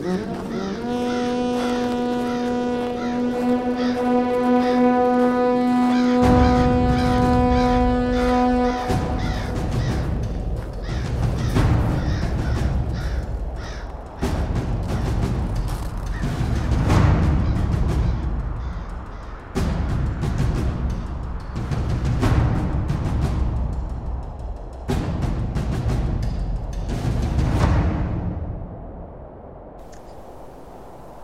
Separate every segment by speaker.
Speaker 1: Mm-hmm.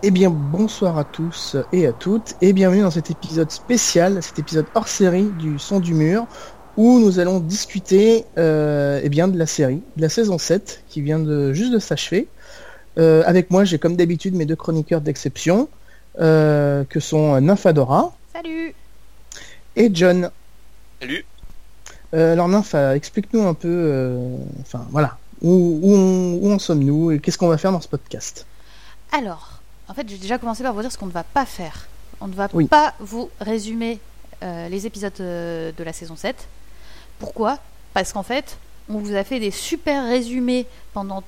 Speaker 1: Eh bien, bonsoir à tous et à toutes, et bienvenue dans cet épisode spécial, cet épisode hors série du Son du Mur, où nous allons discuter euh, eh bien, de la série, de la saison 7, qui vient de juste de s'achever. Euh, avec moi, j'ai comme d'habitude mes deux chroniqueurs d'exception, euh, que sont Nymphadora.
Speaker 2: Salut
Speaker 1: Et John.
Speaker 3: Salut
Speaker 1: Alors Nympha, explique-nous un peu, enfin voilà, où, où, en sommes-nous et qu'est-ce qu'on va faire dans ce podcast?
Speaker 2: Alors, en fait, j'ai déjà commencé par vous dire ce qu'on ne va pas faire. On ne va pas vous résumer euh, les épisodes euh, de la saison 7. Pourquoi? Parce qu'en fait, on vous a fait des super résumés pendant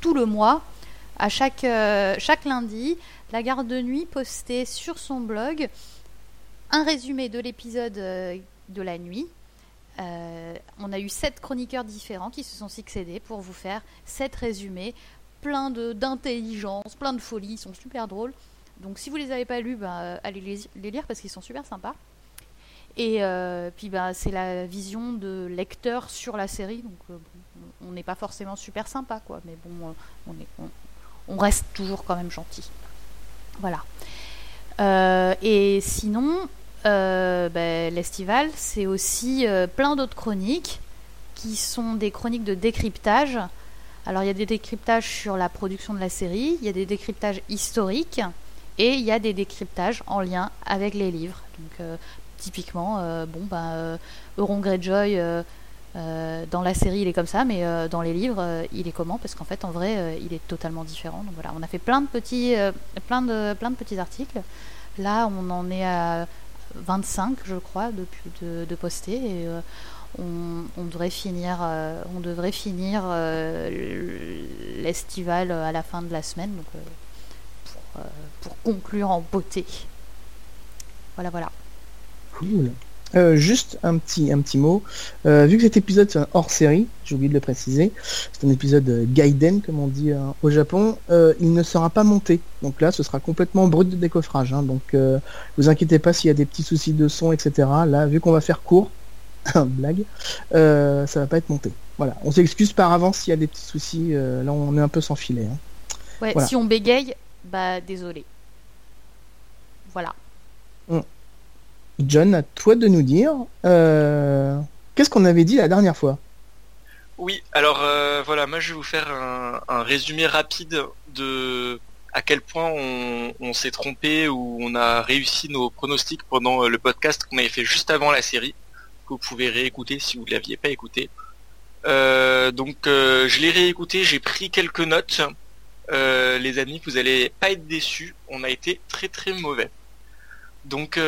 Speaker 2: tout le mois. À chaque, euh, chaque lundi, la garde de nuit postait sur son blog un résumé de l'épisode de la nuit. on a eu sept chroniqueurs différents qui se sont succédés pour vous faire sept résumés plein d'intelligence, plein de folie, ils sont super drôles. Donc si vous les avez pas lus, bah, allez les, lire parce qu'ils sont super sympas. Et euh, puis bah, c'est la vision de lecteur sur la série, donc euh, on n'est pas forcément super sympa, quoi, mais bon, euh, on, reste toujours quand même gentil. Voilà. et sinon, bah, l'estival, c'est aussi plein d'autres chroniques qui sont des chroniques de décryptage alors il y a des décryptages sur la production de la série, il y a des décryptages historiques et il y a des décryptages en lien avec les livres. Donc euh, typiquement, euh, bon bah euh, Euron Greyjoy dans la série il est comme ça, mais dans les livres il est comment? Parce qu'en fait en vrai il est totalement différent. Donc voilà, on a fait plein de petits, de, de articles. Là on en est à 25 je crois depuis de, de poster on, devrait finir, euh, euh, l'estival à la fin de la semaine, donc, euh, pour, conclure en beauté. Voilà, voilà.
Speaker 1: Cool. juste un petit, mot. vu que cet épisode c'est hors série, j'ai oublié de le préciser, c'est un épisode Gaiden comme on dit au Japon, il ne sera pas monté. Donc là, ce sera complètement brut de décoffrage. Hein. donc vous inquiétez pas s'il y a des petits soucis de son, etc. Là, vu qu'on va faire court, blague, euh, ça va pas être monté. Voilà, on s'excuse par avance s'il y a des petits soucis. Euh, là, on est un peu sans filet. Hein.
Speaker 2: Ouais, si on bégaye, bah désolé. Voilà.
Speaker 1: Hum. John, à toi de nous dire, euh, qu'est-ce qu'on avait dit la dernière fois?
Speaker 3: Oui, alors voilà, moi je vais vous faire un, résumé rapide de à quel point on, on s'est trompé ou on a réussi nos pronostics pendant le podcast qu'on avait fait juste avant la série vous pouvez réécouter si vous ne l'aviez pas écouté. Euh, donc euh, je l'ai réécouté, j'ai pris quelques notes. Euh, les amis, vous allez pas être déçus, on a été très très mauvais. Donc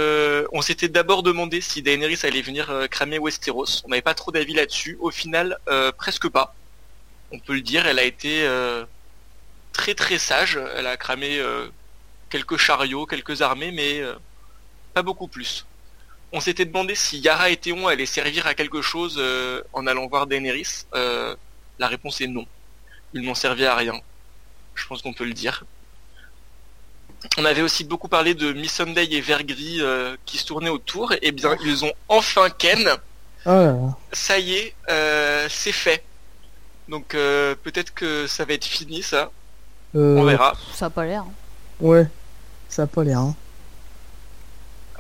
Speaker 3: on s'était d'abord demandé si Daenerys allait venir cramer Westeros. On n'avait pas trop d'avis là-dessus. Au final, presque pas. On peut le dire, elle a été très très sage. Elle a cramé quelques chariots, quelques armées, mais pas beaucoup plus on s'était demandé si Yara et Théon allaient servir à quelque chose euh, en allant voir Daenerys. Euh, la réponse est non. Ils n'ont servi à rien. Je pense qu'on peut le dire. On avait aussi beaucoup parlé de Miss Sunday et Vergris euh, qui se tournaient autour. Eh bien, ils ont enfin Ken.
Speaker 1: Ah
Speaker 3: ça y est, c'est fait. Donc peut-être que ça va être fini ça. On verra.
Speaker 2: Ça a pas l'air. Hein.
Speaker 1: Ouais, ça a pas l'air. Hein.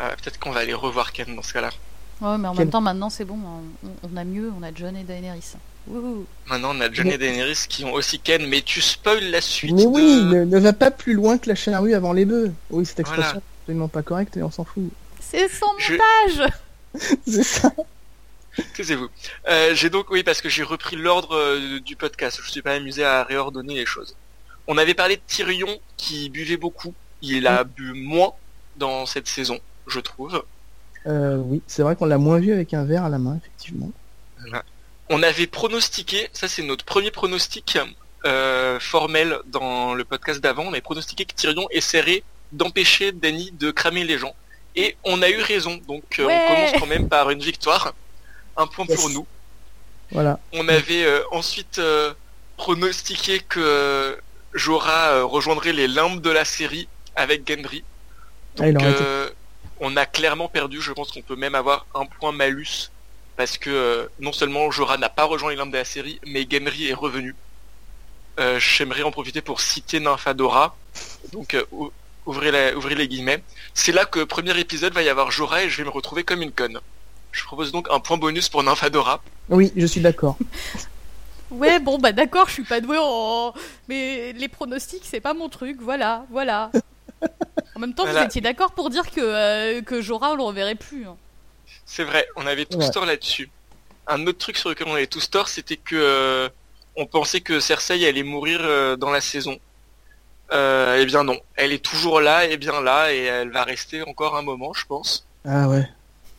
Speaker 3: Euh, peut-être qu'on va aller revoir Ken dans ce cas-là.
Speaker 2: Ouais, mais en même temps, maintenant c'est bon, on, a mieux, on a John et Daenerys.
Speaker 3: Maintenant, on a John et Daenerys qui ont aussi Ken, mais tu spoil la suite.
Speaker 1: Mais oui, ne, va pas plus loin que la charrue avant les bœufs. Oui, cette expression n'est absolument pas correcte et on s'en fout.
Speaker 2: C'est son montage
Speaker 1: C'est ça
Speaker 3: Taisez-vous. Euh, j'ai donc, oui, parce que j'ai repris l'ordre euh, du podcast. Je me suis pas amusé à réordonner les choses. On avait parlé de Tyrion qui buvait beaucoup. Il a bu moins dans cette saison je trouve.
Speaker 1: oui, c'est vrai qu'on l'a moins vu avec un verre à la main, effectivement.
Speaker 3: On avait pronostiqué, ça c'est notre premier pronostic formel dans le podcast d'avant, on avait pronostiqué que Tyrion essaierait d'empêcher Danny de cramer les gens. Et on a eu raison, donc on commence quand même par une victoire. Un point pour nous.
Speaker 1: Voilà.
Speaker 3: On avait ensuite pronostiqué que Jorah rejoindrait les limbes de la série avec Gendry. Ah, Donc euh, on a clairement perdu, je pense qu'on peut même avoir un point malus parce que euh, non seulement Jorah n'a pas rejoint les limbes de la série, mais Gendry est revenu. Euh, j'aimerais en profiter pour citer Nymphadora. Donc ouvrez, les guillemets. C'est là que premier épisode va y avoir Jorah et je vais me retrouver comme une conne. Je propose donc un point bonus pour Nymphadora.
Speaker 1: Oui, je suis d'accord.
Speaker 2: Ouais, bon, bah d'accord, je suis pas doué en. Mais les pronostics, c'est pas mon truc, voilà, voilà. En même temps, vous étiez d'accord pour dire que, euh, que Jorah, on le reverrait plus. Hein.
Speaker 3: C'est vrai, on avait tous tort là-dessus. Un autre truc sur lequel on avait tous tort, c'était que euh, on pensait que Cersei allait mourir euh, dans la saison. eh bien non, elle est toujours là, et bien là, et elle va rester encore un moment, je pense.
Speaker 1: Ah ouais.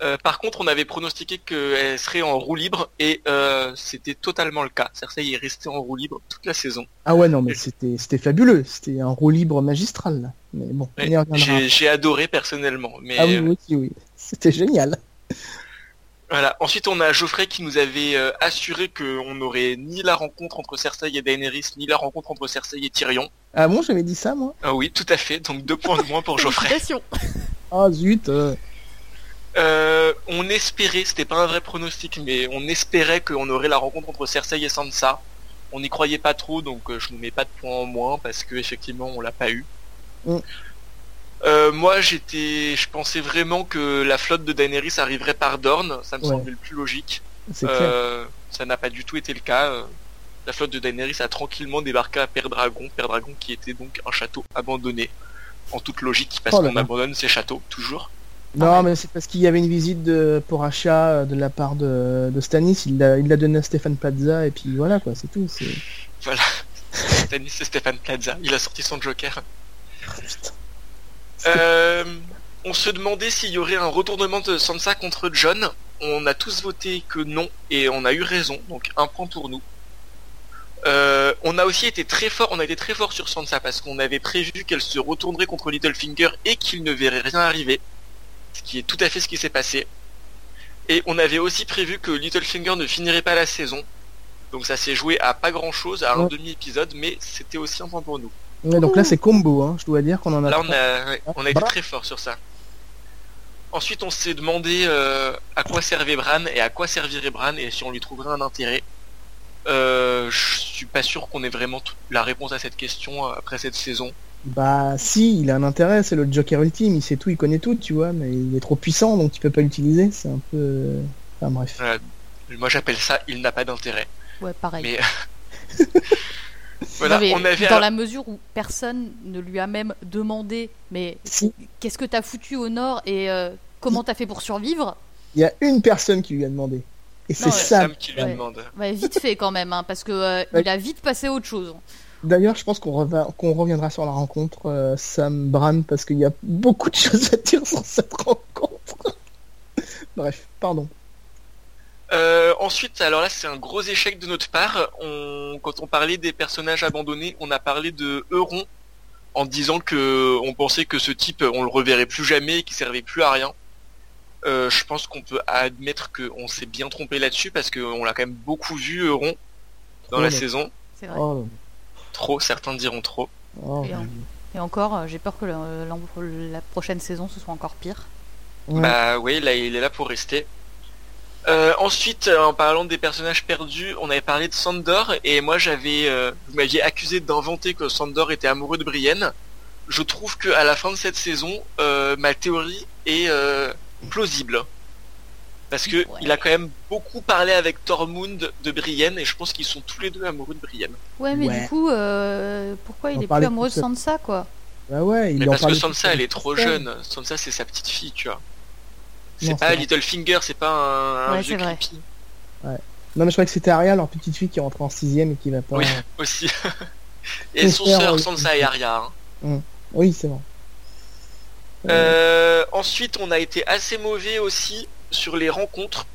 Speaker 3: Euh, par contre, on avait pronostiqué qu'elle serait en roue libre et euh, c'était totalement le cas. Cersei est restée en roue libre toute la saison.
Speaker 1: Ah ouais, non, mais c'était c'était fabuleux. C'était un roue libre magistral. Mais bon,
Speaker 3: j'ai adoré personnellement. Mais...
Speaker 1: Ah oui, oui, oui. C'était génial.
Speaker 3: Voilà. Ensuite, on a Geoffrey qui nous avait euh, assuré qu'on n'aurait ni la rencontre entre Cersei et Daenerys, ni la rencontre entre Cersei et Tyrion.
Speaker 1: Ah bon, j'avais dit ça, moi?
Speaker 3: Ah oui, tout à fait. Donc deux points de moins pour Geoffrey.
Speaker 1: Ah zut
Speaker 3: euh, on espérait, c'était pas un vrai pronostic, mais on espérait qu'on aurait la rencontre entre Cersei et Sansa. On n'y croyait pas trop, donc euh, je ne mets pas de points en moins parce que effectivement on l'a pas eu. Mm. Euh, moi j'étais, je pensais vraiment que la flotte de Daenerys arriverait par Dorne, ça me semblait le plus logique. ça n'a pas du tout été le cas. La flotte de Daenerys a tranquillement débarqué à Père Dragon, Père Dragon qui était donc un château abandonné, en toute logique, parce oh qu'on abandonne ces châteaux toujours.
Speaker 1: Non, mais c'est parce qu'il y avait une visite de, pour achat euh, de la part de, de Stanis. Il l'a il donné à Stéphane Plaza et puis voilà quoi, c'est tout.
Speaker 3: Voilà. Stanis et Stéphane Plaza. Il a sorti son Joker. Euh, on se demandait s'il y aurait un retournement de Sansa contre John. On a tous voté que non et on a eu raison. Donc un point pour nous. Euh, on a aussi été très fort, on a été très fort sur Sansa parce qu'on avait prévu qu'elle se retournerait contre Littlefinger et qu'il ne verrait rien arriver ce qui est tout à fait ce qui s'est passé. Et on avait aussi prévu que Littlefinger ne finirait pas la saison. Donc ça s'est joué à pas grand chose, à un demi-épisode, mais c'était aussi un point pour nous.
Speaker 1: Donc là c'est combo, hein. je dois dire qu'on en a.
Speaker 3: Là on a, on a été très fort sur ça. Ensuite on s'est demandé euh, à quoi servait Bran et à quoi servirait Bran et si on lui trouverait un intérêt. Euh, je suis pas sûr qu'on ait vraiment la réponse à cette question euh, après cette saison.
Speaker 1: Bah si, il a un intérêt, c'est le Joker ultime, il sait tout, il connaît tout, tu vois, mais il est trop puissant donc tu peux pas l'utiliser, c'est un peu... Enfin bref.
Speaker 3: moi j'appelle ça il n'a pas d'intérêt.
Speaker 2: Ouais, pareil.
Speaker 3: Mais... voilà, on avait
Speaker 2: dans la mesure où personne ne lui a même demandé mais qu'est-ce que t'as foutu au nord et euh, comment t'as fait pour survivre?
Speaker 1: Il y a une personne qui lui a demandé. Et c'est Sam.
Speaker 3: qui lui demande.
Speaker 2: vite fait quand même, hein, parce que euh, il a vite passé à autre chose.
Speaker 1: D'ailleurs, je pense qu'on reviendra sur la rencontre euh, Sam Bran parce qu'il y a beaucoup de choses à dire sur cette rencontre. Bref, pardon.
Speaker 3: Euh, ensuite, alors là, c'est un gros échec de notre part. quand on parlait des personnages abandonnés, on a parlé de Euron en disant que on pensait que ce type, on le reverrait plus jamais, et qu'il servait plus à rien. Euh, je pense qu'on peut admettre qu'on s'est bien trompé là-dessus parce qu'on l'a quand même beaucoup vu Euron dans la saison.
Speaker 2: C'est vrai. Oh,
Speaker 3: Trop, certains diront trop.
Speaker 2: Oh, et, encore, euh, j'ai peur que la prochaine saison ce soit encore pire.
Speaker 3: Bah oui, là il est là pour rester. Euh, ensuite, euh, en parlant des personnages perdus, on avait parlé de Sandor et moi j'avais, vous m'aviez accusé d'inventer que Sandor était amoureux de Brienne. Je trouve que à la fin de cette saison, ma théorie est plausible parce que il a quand même beaucoup parlé avec Tormund de Brienne et je pense qu'ils sont tous les deux amoureux de Brienne.
Speaker 2: Ouais, mais du coup, euh, pourquoi il est plus amoureux de Sansa, quoi?
Speaker 1: Bah ouais, il
Speaker 3: parce que Sansa, elle est trop jeune. Sansa, c'est sa petite fille, tu vois. C'est pas Littlefinger, c'est pas un,
Speaker 2: ouais, vieux creepy.
Speaker 1: Ouais. Non, mais je crois que c'était Arya, leur petite fille qui rentre en sixième et qui va pas.
Speaker 3: Oui, aussi. et son sœur, Sansa et Arya. Hein.
Speaker 1: Hum. Oui, c'est bon.
Speaker 3: ensuite, on a été assez mauvais aussi sur les rencontres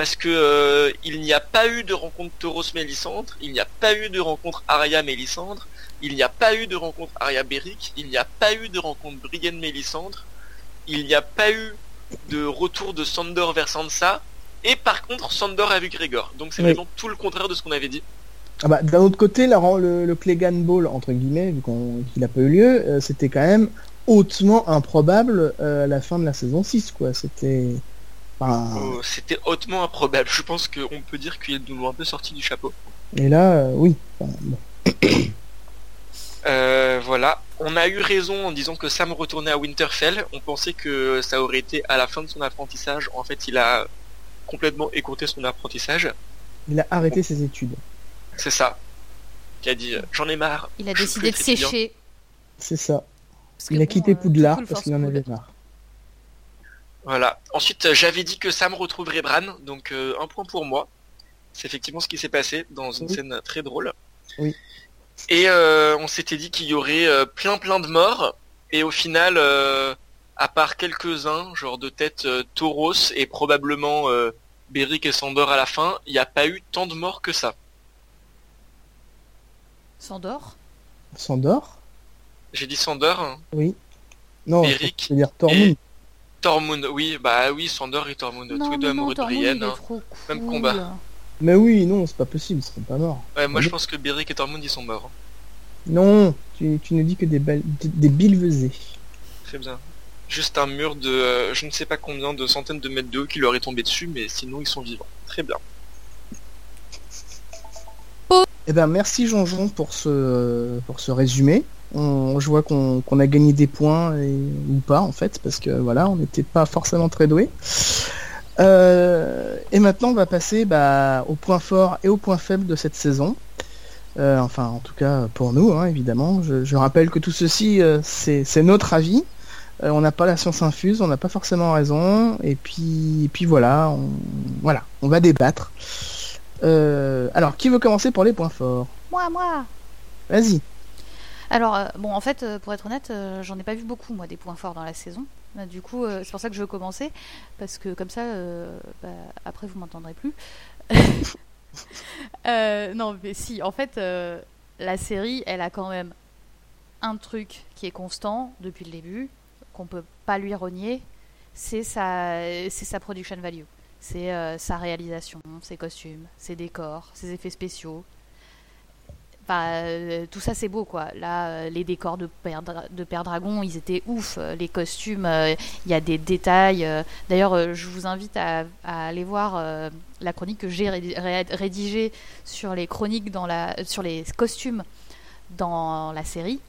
Speaker 3: parce que il n'y a pas eu de rencontre Tauros Mélissandre, il n'y a pas eu de rencontre Arya Mélissandre, il n'y a pas eu de rencontre Arya Beric, il n'y a pas eu de rencontre Brienne Mélissandre, il n'y a pas eu de retour de Sandor vers Sansa, et par contre Sandor a vu Grégor. Donc c'est vraiment tout le contraire de ce qu'on avait dit.
Speaker 1: Ah bah, D'un autre côté, le, le Clegane Ball, entre guillemets, vu qu'il n'a pas eu lieu, euh, c'était quand même hautement improbable euh, à la fin de la saison 6, quoi. C'était...
Speaker 3: Oh, c'était hautement improbable. Je pense qu'on peut dire qu'il nous a un peu sorti du chapeau.
Speaker 1: Et là, euh, oui.
Speaker 3: Voilà. On a eu raison en disant que Sam retournait à Winterfell. On pensait que ça aurait été à la fin de son apprentissage. En fait, il a complètement écourté son apprentissage.
Speaker 1: Il a arrêté ses études.
Speaker 3: C'est ça. Il a dit j'en ai marre.
Speaker 2: Il a décidé de sécher.
Speaker 1: C'est ça. il a quitté Poudlard parce qu'il en avait marre.
Speaker 3: Voilà. Ensuite, j'avais dit que Sam retrouverait Bran, donc euh, un point pour moi. C'est effectivement ce qui s'est passé dans une scène très drôle.
Speaker 1: Oui.
Speaker 3: Et euh, on s'était dit qu'il y aurait euh, plein plein de morts. Et au final, à part quelques-uns, genre de tête Tauros et probablement Beric et Sandor à la fin, il n'y a pas eu tant de morts que ça.
Speaker 2: Sandor?
Speaker 1: Sandor?
Speaker 3: J'ai dit Sandor hein.
Speaker 1: Oui. Non,
Speaker 3: Beric.
Speaker 1: Je veux dire Tormund.
Speaker 3: Tormund, oui, bah oui, Sandor et Tormund, tous deux amoureux de Brienne. Hein. Même combat.
Speaker 1: Mais oui, non, c'est pas possible, ils seront pas morts.
Speaker 3: Ouais, moi je pense que Beric et Tormund ils sont morts.
Speaker 1: Non, tu, tu ne dis que des, des, des
Speaker 3: Très bien. Juste un mur de euh, je ne sais pas combien de centaines de mètres de haut qui leur est tombé dessus, mais sinon ils sont vivants. Très bien.
Speaker 1: Eh ben merci Jean-Jean pour ce, pour ce résumé. On, je vois qu'on a gagné des points ou pas en fait, parce que voilà, on n'était pas forcément très doué. Euh, et maintenant on va passer bah, au point fort et au point faible de cette saison. Euh, enfin en tout cas pour nous hein, évidemment. Je, rappelle que tout ceci euh, c'est notre avis. on n'a pas la science infuse, on n'a pas forcément raison. Et puis, puis voilà, on, voilà, on va débattre. Alors, qui veut commencer pour les points forts?
Speaker 2: Moi, moi
Speaker 1: Vas-y.
Speaker 2: Alors, bon, en fait, pour être honnête, j'en ai pas vu beaucoup, moi, des points forts dans la saison. Du coup, c'est pour ça que je veux commencer, parce que comme ça, bah, après, vous m'entendrez plus. non, mais si, en fait, la série, elle a quand même un truc qui est constant depuis le début, qu'on peut pas lui renier, c'est sa, c'est sa production value c'est euh, sa réalisation, ses costumes, ses décors, ses effets spéciaux. Euh, tout ça c'est beau quoi. Là, euh, les décors de Père, Dragon, ils étaient ouf. Les costumes, il y a des détails. D'ailleurs, je vous invite à, aller voir la chronique que j'ai rédigée sur les chroniques dans la, sur les costumes dans la série,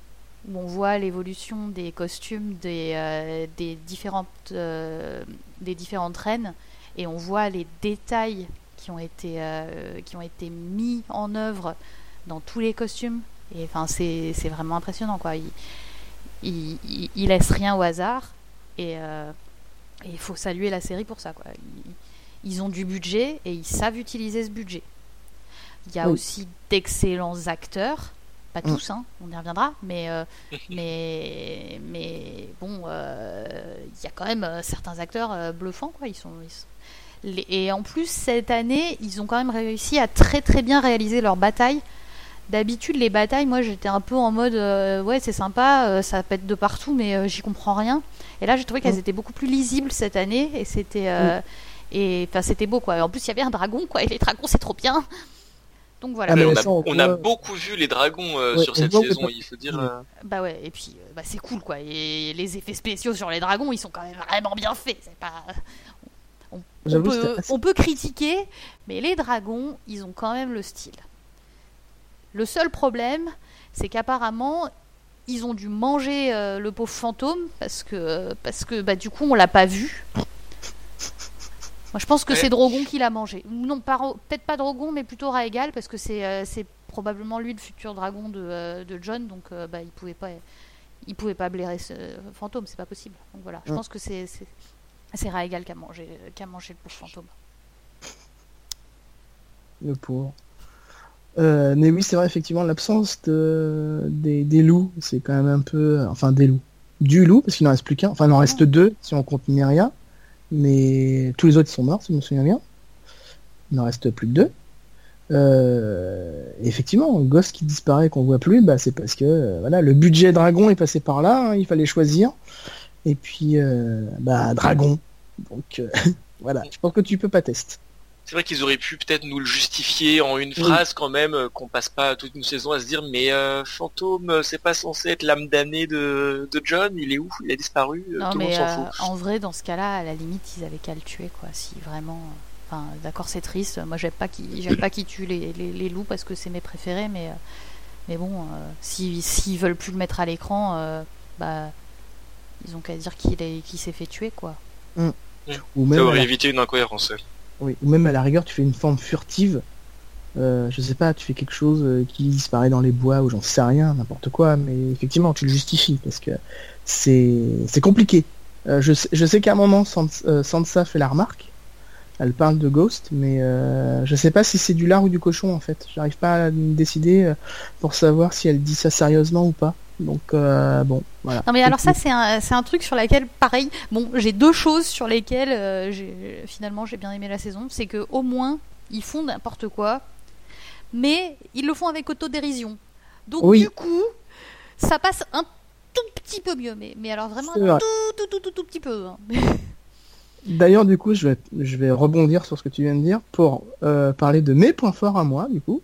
Speaker 2: où on voit l'évolution des costumes des, des différentes, reines et on voit les détails euh, qui ont été mis en œuvre dans tous les costumes. Et enfin, c'est vraiment impressionnant, quoi. Il, il, laisse rien au hasard. Et euh, il faut saluer la série pour ça, quoi. Ils, ont du budget et ils savent utiliser ce budget. Il y a aussi d'excellents acteurs. Pas mm. tous, hein, on y reviendra, mais, euh, mais, mais bon, il y a quand même certains acteurs bluffants, quoi. Ils sont, ils sont et en plus, cette année, ils ont quand même réussi à très très bien réaliser leur bataille. D'habitude, les batailles, moi j'étais un peu en mode euh, ouais, c'est sympa, euh, ça pète de partout, mais euh, j'y comprends rien. Et là, j'ai trouvé qu'elles mm. étaient beaucoup plus lisibles cette année et c'était mm. et enfin c'était beau quoi. en plus, il y avait un dragon quoi, et les dragons c'est trop bien. Donc voilà.
Speaker 3: Ah, on, a, beaucoup vu les dragons sur cette saison, il faut dire.
Speaker 2: Bah ouais, et puis bah, c'est cool quoi. Et les effets spéciaux sur les dragons, ils sont quand même vraiment bien faits. C'est pas, on peut, critiquer, mais les dragons, ils ont quand même le style. Le seul problème, c'est qu'apparemment, ils ont dû manger euh, le pauvre fantôme parce que, parce que bah, du coup, on l'a pas vu. Moi, je pense que c'est Drogon qui l'a mangé. Non, peut-être pas Drogon, mais plutôt Raegal parce que c'est euh, probablement lui le futur dragon de, euh, John, donc bah, il pouvait pas, il pouvait pas blairer ce fantôme, c'est pas possible. Donc voilà, je pense que c'est c'est Raegal qui a mangé, qui a mangé le pauvre fantôme.
Speaker 1: Le pauvre. Euh, mais oui, c'est vrai, effectivement, l'absence de, des, loups, c'est quand même un peu. Enfin, des loups. du loup, parce qu'il n'en reste plus qu'un. Enfin, il en reste deux si on compte Miria. Mais tous les autres sont morts, si je me souviens bien. Il n'en reste plus que deux. Euh, effectivement, Ghost qui disparaît, qu'on voit plus, bah, c'est parce que euh, voilà, le budget Dragon est passé par là, hein, il fallait choisir. Et puis, euh, bah, Dragon. Donc, voilà, je pense que tu peux pas tester.
Speaker 3: C'est vrai qu'ils auraient pu peut-être nous le justifier en une phrase quand même, qu'on passe pas toute une saison à se dire mais Fantôme, c'est pas censé être l'âme damnée de, John, il est où? Il a disparu
Speaker 2: Non mais en vrai, dans ce cas-là, à la limite, ils avaient qu'à le tuer quoi, si vraiment d'accord, c'est triste. Moi, j'aime pas qui, j'aime pas qui tue les, les, loups parce que c'est mes préférés, mais euh, mais bon, euh, s'ils veulent plus le mettre à l'écran, euh, bah ils ont qu'à dire qu'il est, qui s'est fait tuer, quoi.
Speaker 3: Mm. Ou même Ça aurait évité une incohérence.
Speaker 1: Oui, ou même à la rigueur, tu fais une forme furtive. je sais pas, tu fais quelque chose qui disparaît dans les bois ou j'en sais rien, n'importe quoi, mais effectivement, tu le justifies parce que c'est compliqué. je sais, je qu'à un moment, Sansa fait la remarque elle parle de Ghost, mais euh, je sais pas si c'est du lard ou du cochon en fait. J'arrive pas à me décider euh, pour savoir si elle dit ça sérieusement ou pas. Donc euh, bon, voilà.
Speaker 2: Non mais alors ça c'est un, c'est un truc sur lequel pareil. Bon, j'ai deux choses sur lesquelles finalement j'ai bien aimé la saison, c'est que au moins ils font n'importe quoi, mais ils le font avec autodérision. Donc du coup, ça passe un tout petit peu mieux, mais, mais alors vraiment un tout, tout, tout, tout, tout, petit peu. Hein.
Speaker 1: D'ailleurs, du coup, je vais, je vais rebondir sur ce que tu viens de dire pour euh, parler de mes points forts à moi, du coup.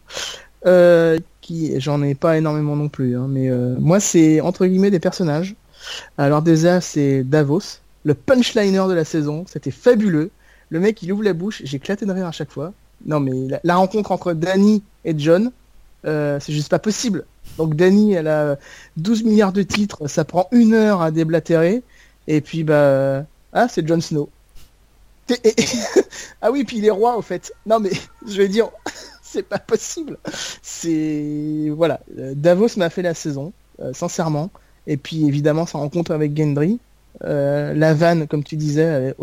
Speaker 1: Euh, qui, j'en ai pas énormément non plus, hein, mais euh, moi, c'est entre guillemets des personnages. Alors déjà, c'est Davos, le punchliner de la saison. C'était fabuleux. Le mec, il ouvre la bouche, éclaté de rire à chaque fois. Non, mais la, rencontre entre Danny et John, c'est juste pas possible. Donc Danny, elle a 12 milliards de titres, ça prend une heure à déblatérer, et puis bah, ah, c'est Jon Snow. ah oui, puis il est roi au fait. Non mais je vais dire, c'est pas possible. C'est voilà, euh, Davos m'a fait la saison, euh, sincèrement. Et puis évidemment sa rencontre avec Gendry, euh, la vanne comme tu disais,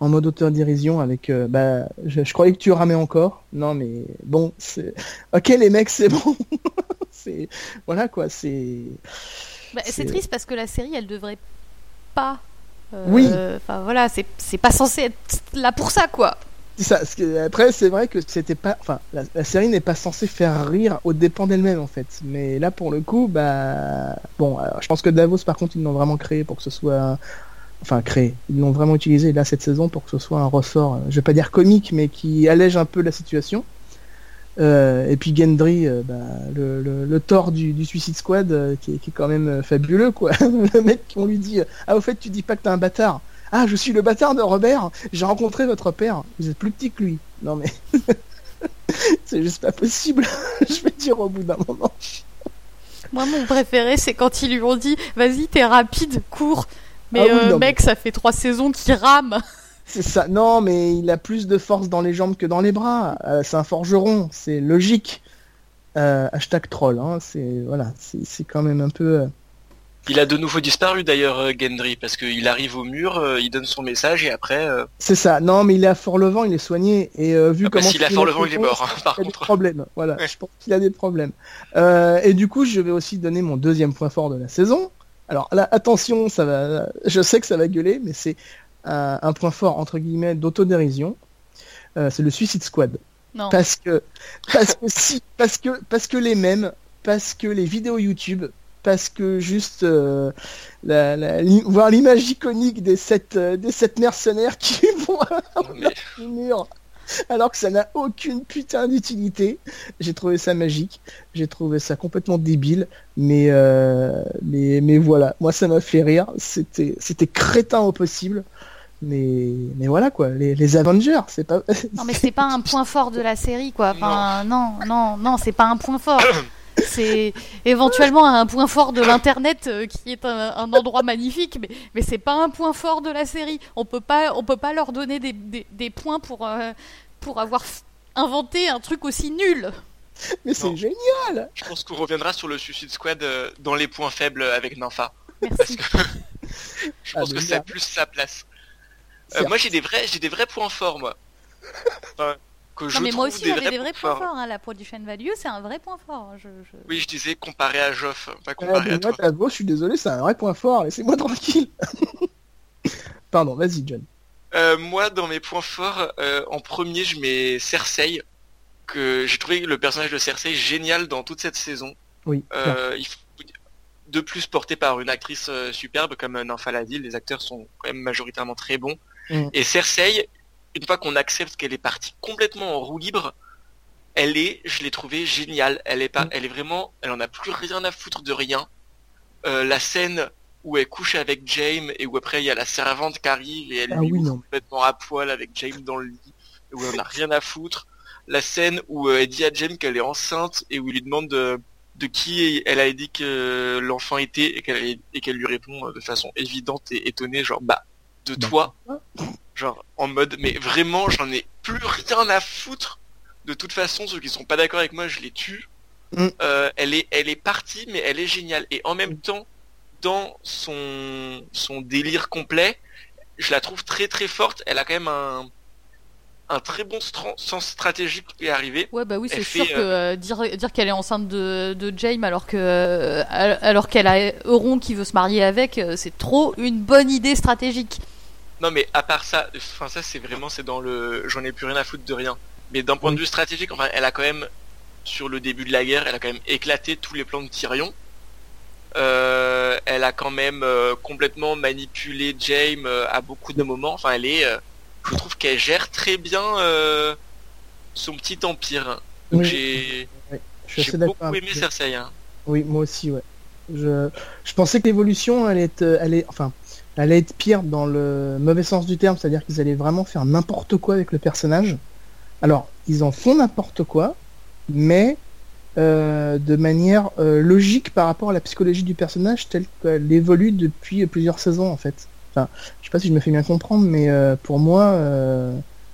Speaker 1: en mode autodérision avec bah je, croyais que tu ramais encore. Non mais bon, c'est ok les mecs c'est bon. c'est voilà quoi, c'est.
Speaker 2: Bah, c'est triste parce que la série elle devrait pas
Speaker 1: oui.
Speaker 2: Euh, enfin voilà, c'est pas censé être là pour ça, quoi.
Speaker 1: Après, c'est vrai que c'était pas, enfin, la, série n'est pas censée faire rire au dépend d'elle-même en fait. Mais là, pour le coup, bah, bon, je pense que Davos, par contre, ils l'ont vraiment créé pour que ce soit, enfin, créé. Ils l'ont vraiment utilisé là cette saison pour que ce soit un ressort, je vais pas dire comique, mais qui allège un peu la situation. Euh, et puis Gendry, euh, bah, le, tort du, Suicide Squad, euh, qui, est, qui, est, quand même fabuleux, quoi. le mec, on lui dit Ah, au fait, tu dis pas que t'es un bâtard. Ah, je suis le bâtard de Robert, j'ai rencontré votre père, vous êtes plus petit que lui. Non, mais. c'est juste pas possible, je vais dire au bout d'un moment.
Speaker 2: Moi, mon préféré, c'est quand ils lui ont dit Vas-y, t'es rapide, cours. Mais ah mec, ça fait trois saisons qu'il rame.
Speaker 1: C'est ça. Non, mais il a plus de force dans les jambes que dans les bras. Euh, c'est un forgeron, c'est logique. Euh, hashtag troll. Hein. C'est voilà, c'est quand même un peu. Euh,
Speaker 3: il a de nouveau disparu d'ailleurs, Gendry, parce qu'il arrive au mur, il donne son message et après.
Speaker 1: C'est ça. Non, mais il est à Fort-Levant, il est soigné et vu ah, comment.
Speaker 3: S'il est à Fort-Levant, il est mort. Hein, par
Speaker 1: il a des problèmes. Voilà. Je pense qu'il a des problèmes. et du coup, je vais aussi donner mon deuxième point fort de la saison. Alors là, attention, ça va. Je sais que ça va gueuler, mais c'est un, point fort entre guillemets d'autodérision, euh, c'est le Suicide Squad.
Speaker 2: Non.
Speaker 1: Parce que parce que si parce que parce que les mêmes, parce que les vidéos YouTube, parce que juste euh, la, la, voir l'image iconique des sept euh, des sept mercenaires qui vont le mur alors que ça n'a aucune putain d'utilité. J'ai trouvé ça magique, j'ai trouvé ça complètement débile, mais mais mais voilà, moi ça m'a fait rire. C'était c'était crétin au possible. Mais mais voilà quoi. Les, les Avengers c'est pas
Speaker 2: non mais c'est pas un point fort de la série quoi. Enfin non non non, c'est pas un point fort c'est éventuellement un point fort de l'internet euh, qui est un, endroit magnifique mais mais c'est pas un point fort de la série. On peut pas on peut pas leur donner des, des, des points pour euh, pour avoir inventé un truc aussi nul.
Speaker 1: Mais c'est génial.
Speaker 3: Je pense qu'on reviendra sur le Suicide Squad euh, dans les points faibles avec Nympha.
Speaker 2: Merci.
Speaker 3: Parce que je pense ah, que c'est plus sa place. Euh, moi j'ai des vrais j'ai des vrais points forts moi. que
Speaker 2: non, mais moi aussi j'avais des vrais points forts. Hein. La production value, c'est un vrai point fort. Hein. Je,
Speaker 3: Oui, je disais comparé à Joff, pas comparé
Speaker 1: à
Speaker 3: toi.
Speaker 1: Moi, je suis désolé, c'est un vrai point fort. Laissez-moi tranquille. Pardon, vas-y, John.
Speaker 3: Euh, moi, dans mes points forts, euh, en premier, je mets Cersei. Que j'ai trouvé le personnage de Cersei génial dans toute cette saison.
Speaker 1: Oui.
Speaker 3: Euh, de plus porté par une actrice superbe comme Nympha Les acteurs sont quand même majoritairement très bons. Mm. Et Cersei, une fois qu'on accepte qu'elle est partie complètement en roue libre, elle est, je l'ai trouvée géniale. Elle est pas, mm. elle est vraiment, elle en a plus rien à foutre de rien. la scène où elle couche avec James et où après il y a la servante qui arrive et elle
Speaker 1: ah
Speaker 3: lui complètement à poil avec James dans le lit où elle n'a rien à foutre. La scène où euh, elle dit à James qu'elle est enceinte et où il lui demande de, qui elle a dit que l'enfant était et qu'elle et qu'elle lui répond euh, de façon évidente et étonnée genre bah de toi genre en mode mais vraiment j'en ai plus rien à foutre de toute façon ceux qui sont pas d'accord avec moi je les tue mm. euh, elle est elle est partie mais elle est géniale et en même temps dans son, son délire complet, je la trouve très très forte. Elle a quand même un, un très bon sens stratégique qui est arrivé.
Speaker 2: Ouais, bah oui, c'est sûr que euh, euh, dire, dire qu'elle est enceinte de, de Jaime alors que euh, alors qu'elle a Euron qui veut se marier avec, c'est trop une bonne idée stratégique.
Speaker 3: Non, mais à part ça, enfin ça c'est vraiment c'est dans le, j'en ai plus rien à foutre de rien. Mais d'un point de vue stratégique, enfin, elle a quand même sur le début de la guerre, elle a quand même éclaté tous les plans de Tyrion. Euh, elle a quand même euh, complètement manipulé James euh, à beaucoup de moments. Enfin, elle est, je trouve qu'elle gère très bien son petit empire. j'ai, beaucoup aimé Cersei. Hein.
Speaker 1: Oui, moi aussi, ouais. Je, je pensais que l'évolution, elle est, elle est, enfin, allait être pire dans le mauvais sens du terme, c'est-à-dire qu'ils allaient vraiment faire n'importe quoi avec le personnage. Alors, ils en font n'importe quoi, mais euh, de manière euh, logique par rapport à la psychologie du personnage telle qu'elle évolue depuis plusieurs saisons en fait. Enfin, je sais pas si je me fais bien comprendre, mais euh, pour moi,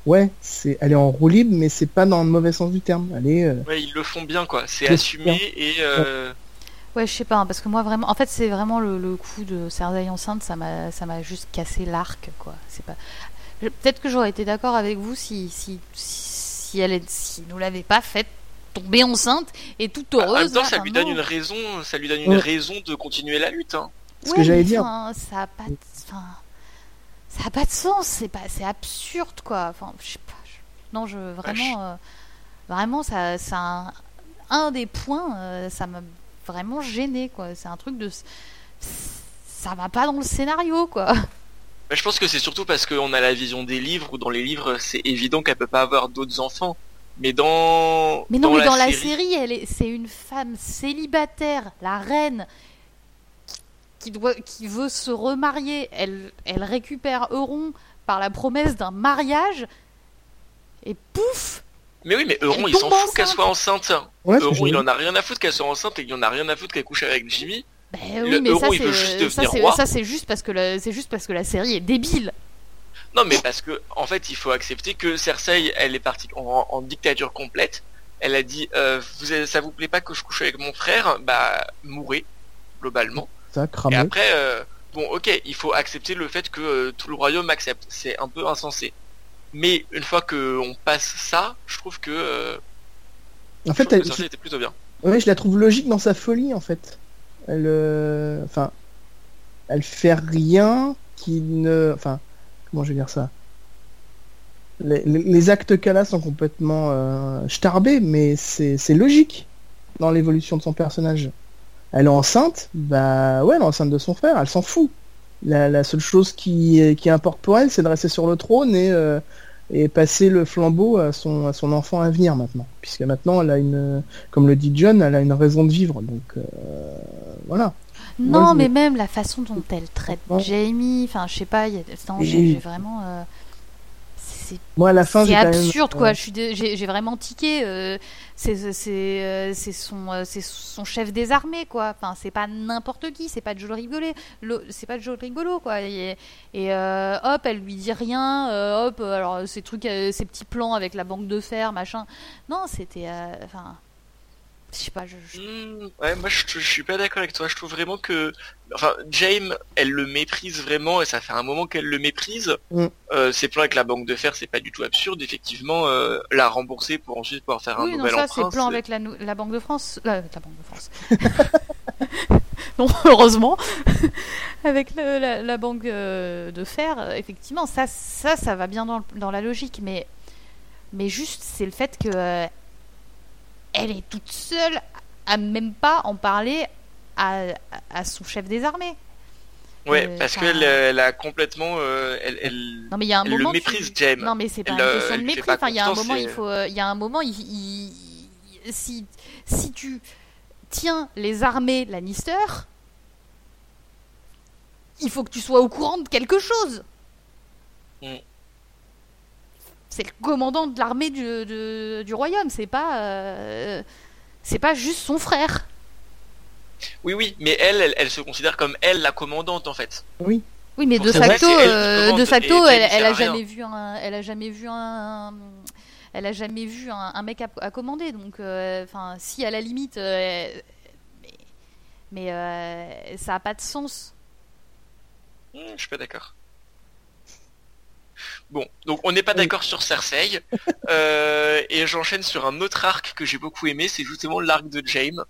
Speaker 1: ouais, c'est, elle est en roue libre, mais c'est pas dans le mauvais sens du terme. Elle est.
Speaker 3: Ouais, ils le font bien quoi. C'est assumé et.
Speaker 2: Ouais. Je sais pas, hein, parce que moi vraiment, en fait, c'est vraiment le, coup de Cersei enceinte, ça m'a, ça m'a juste cassé l'arc, quoi. C'est pas. Peut-être que j'aurais été d'accord avec vous si, si, si, elle est, si nous l'avait pas faite tomber enceinte et toute heureuse. En même
Speaker 3: temps, ça lui donne une raison, ça lui donne une raison de continuer la lutte. Hein.
Speaker 1: Ce que j'allais dire.
Speaker 2: ça a pas, de... ça a pas de sens. C'est pas, c'est absurde quoi. Enfin, je sais pas. Non, je vraiment, euh, vraiment, ça, c'est un... un, des points. Euh, ça m'a vraiment gêné quoi. C'est un truc de, ça va pas dans le scénario quoi.
Speaker 3: je pense que c'est surtout parce qu'on a la vision des livres où dans les livres c'est évident qu'elle peut pas avoir d'autres enfants. Mais dans.
Speaker 2: Mais non, mais dans la série, elle est, c'est une femme célibataire, la reine, qui, doit, qui veut se remarier. Elle, elle récupère Euron par la promesse d'un mariage. Et pouf
Speaker 3: Mais oui, mais Euron, il s'en fout qu'elle soit enceinte. Euron, il en a rien à foutre qu'elle soit enceinte et il en a rien à foutre qu'elle couche avec Jimmy.
Speaker 2: Ben oui, mais ça, c'est, ça, c'est juste parce que c'est juste parce que la série est débile.
Speaker 3: Non, mais parce que en fait, il faut accepter que Cersei, elle est partie en, dictature complète. Elle a dit, euh, vous, ça vous plaît pas que je couche avec mon frère? Bah, mourrez globalement.
Speaker 1: Ça,
Speaker 3: Et après, euh, bon, ok, il faut accepter le fait que euh, tout le royaume accepte. C'est un peu insensé. Mais une fois que on passe ça, je trouve que.
Speaker 1: en fait, elle,
Speaker 3: était plutôt bien.
Speaker 1: Ouais, je la trouve logique dans sa folie, en fait. Elle, enfin, elle fait rien qui ne, enfin, comment je vais dire ça? Les, actes qu'elle a sont complètement euh, starbés, mais c'est logique dans l'évolution de son personnage. Elle est enceinte, bah ouais, elle est enceinte de son frère, elle s'en fout. La, seule chose qui, qui importe pour elle, c'est de rester sur le trône et, euh, et passer le flambeau à son, à son enfant à venir maintenant. Puisque maintenant, elle a une, comme le dit John, elle a une raison de vivre. Donc euh, voilà.
Speaker 2: Non, mais même la façon dont elle traite Jamie, enfin, je sais pas, j'ai vraiment. Euh, c'est
Speaker 1: Moi, à la fin,
Speaker 2: absurde, quoi. J'ai vraiment tiqué. Euh, c'est son, son chef des armées, quoi. Enfin, c'est pas n'importe qui, c'est pas Joe rigolo, c'est pas Joe rigolo, quoi. Et, euh, hop, elle lui dit rien. hop, alors ces trucs, ces petits plans avec la banque de fer, machin. Non, c'était, enfin Je sais pas, je...
Speaker 3: Hmm, ouais, moi je, je, suis pas d'accord avec toi. Je trouve vraiment que, enfin, James, elle le méprise vraiment et ça fait un moment qu'elle le méprise. Mm. Euh, ses plans avec la banque de fer, c'est pas du tout absurde. Effectivement, euh, la rembourser pour ensuite pouvoir faire un
Speaker 2: oui,
Speaker 3: nouvel
Speaker 2: non, ça,
Speaker 3: emprunt.
Speaker 2: ses plans avec la, la, banque de France, la, la banque de France. non, heureusement, avec le, la, la, banque euh, de fer, effectivement, ça, ça, ça va bien dans, dans la logique, mais, mais juste, c'est le fait que euh, elle est toute seule à même pas en parler à, à son chef des armées.
Speaker 3: Ouais, euh, parce qu'elle elle a complètement, euh, elle, elle,
Speaker 2: non mais il y a un moment
Speaker 3: le méprise,
Speaker 2: tu...
Speaker 3: James.
Speaker 2: Non mais c'est pas
Speaker 3: elle,
Speaker 2: une question de mépris. Enfin, il y a un moment, il faut, euh, il y a un moment, il, il- il- si si tu tiens les armées Lannister, il faut que tu sois au courant de quelque chose.
Speaker 3: Mm.
Speaker 2: C'est le commandant de l'armée du, de- du royaume, c'est pas euh, c'est pas juste son frère.
Speaker 3: Oui, oui, mais elle, elle, elle se considère comme elle la commandante en fait.
Speaker 1: Oui.
Speaker 2: Oui, mais de facto, euh, de
Speaker 3: et
Speaker 2: facto, elle, elle a
Speaker 3: rien.
Speaker 2: jamais vu un, elle a jamais vu un, elle a jamais vu un, un mec à, à commander. Donc, euh, enfin, si à la limite, euh, mais, mais euh, ça a pas de sens.
Speaker 3: Hmm, je suis pas d'accord. Bon, donc on n'est pas
Speaker 1: Oui.
Speaker 3: d'accord sur Cersei, euh, et j'enchaîne sur un autre arc que j'ai beaucoup aimé, c'est justement l'arc de Jaime,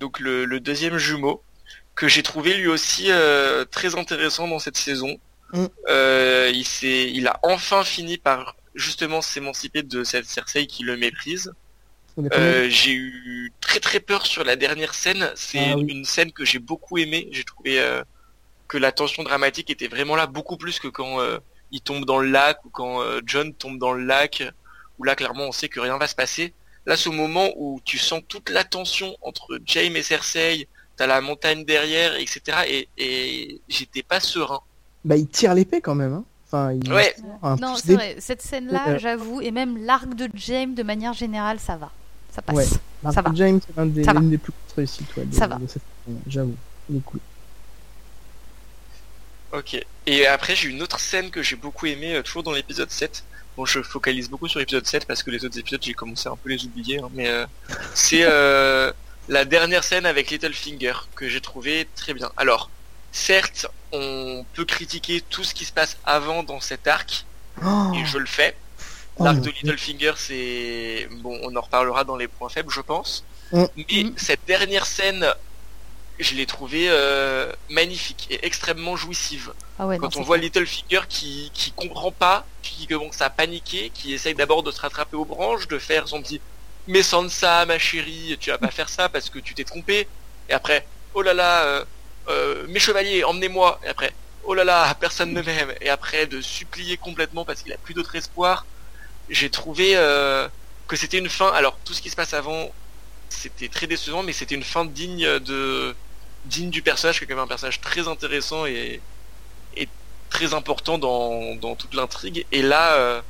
Speaker 3: donc le, le deuxième jumeau, que j'ai trouvé lui aussi euh, très intéressant dans cette saison.
Speaker 1: Mm.
Speaker 3: Euh, il a enfin fini par justement s'émanciper de cette Cersei qui le méprise. J'ai eu très très peur sur la dernière scène. C'est
Speaker 1: Ah oui.
Speaker 3: une scène que j'ai beaucoup aimée. J'ai trouvé que la tension dramatique était vraiment là, beaucoup plus que quand il tombe dans le lac ou quand euh, John tombe dans le lac, où là clairement on sait que rien va se passer. Là, c'est au moment où tu sens toute la tension entre Jaime et Cersei, t'as la montagne derrière, etc. Et, et j'étais pas serein.
Speaker 1: Bah, il tire l'épée quand même. Hein. Enfin, il...
Speaker 3: Ouais.
Speaker 1: un
Speaker 2: non,
Speaker 1: pouce
Speaker 2: c'est
Speaker 1: d'épée.
Speaker 2: vrai. Cette scène-là,
Speaker 1: Euh,
Speaker 2: j'avoue, et même l'arc de James de manière générale, ça va, ça passe.
Speaker 1: Ouais.
Speaker 2: Ça va.
Speaker 1: James, c'est l'un des, plus réussites. Ouais, de,
Speaker 2: Ça va.
Speaker 1: de cette J'avoue. Il est cool.
Speaker 3: Ok. Et après, j'ai une autre scène que j'ai beaucoup aimée, euh, toujours dans l'épisode 7. Bon, je focalise beaucoup sur l'épisode 7 parce que les autres épisodes, j'ai commencé à un peu les oublier. hein, mais euh, c'est euh, la dernière scène avec Littlefinger que j'ai trouvé très bien. Alors, certes, on peut critiquer tout ce qui se passe avant dans cet arc,
Speaker 1: Oh,
Speaker 3: et je le fais.
Speaker 1: oh
Speaker 3: L'arc de. Littlefinger, c'est... Bon, on en reparlera dans les points faibles, je pense.
Speaker 1: Mm.
Speaker 3: Mais cette dernière scène, je l'ai trouvée euh, magnifique et extrêmement jouissive.
Speaker 2: Ah ouais, non,
Speaker 3: Quand on voit. Littlefinger qui, qui comprend pas, qui commence à paniquer, qui essaye d'abord de se rattraper aux branches, de faire son petit Mais Sansa, ma chérie, tu vas pas faire ça parce que tu t'es trompé. Et après, oh là là, euh, euh, mes chevaliers, emmenez-moi. Et après, oh là là, personne ne m'aime. Et après, de supplier complètement parce qu'il a plus d'autre espoir. J'ai trouvé que c'était une fin. Alors, tout ce qui se passe avant, c'était très décevant, mais c'était une fin digne de digne du personnage, qui est quand même un personnage très intéressant et, et très important dans, dans toute l'intrigue. Et là, euh,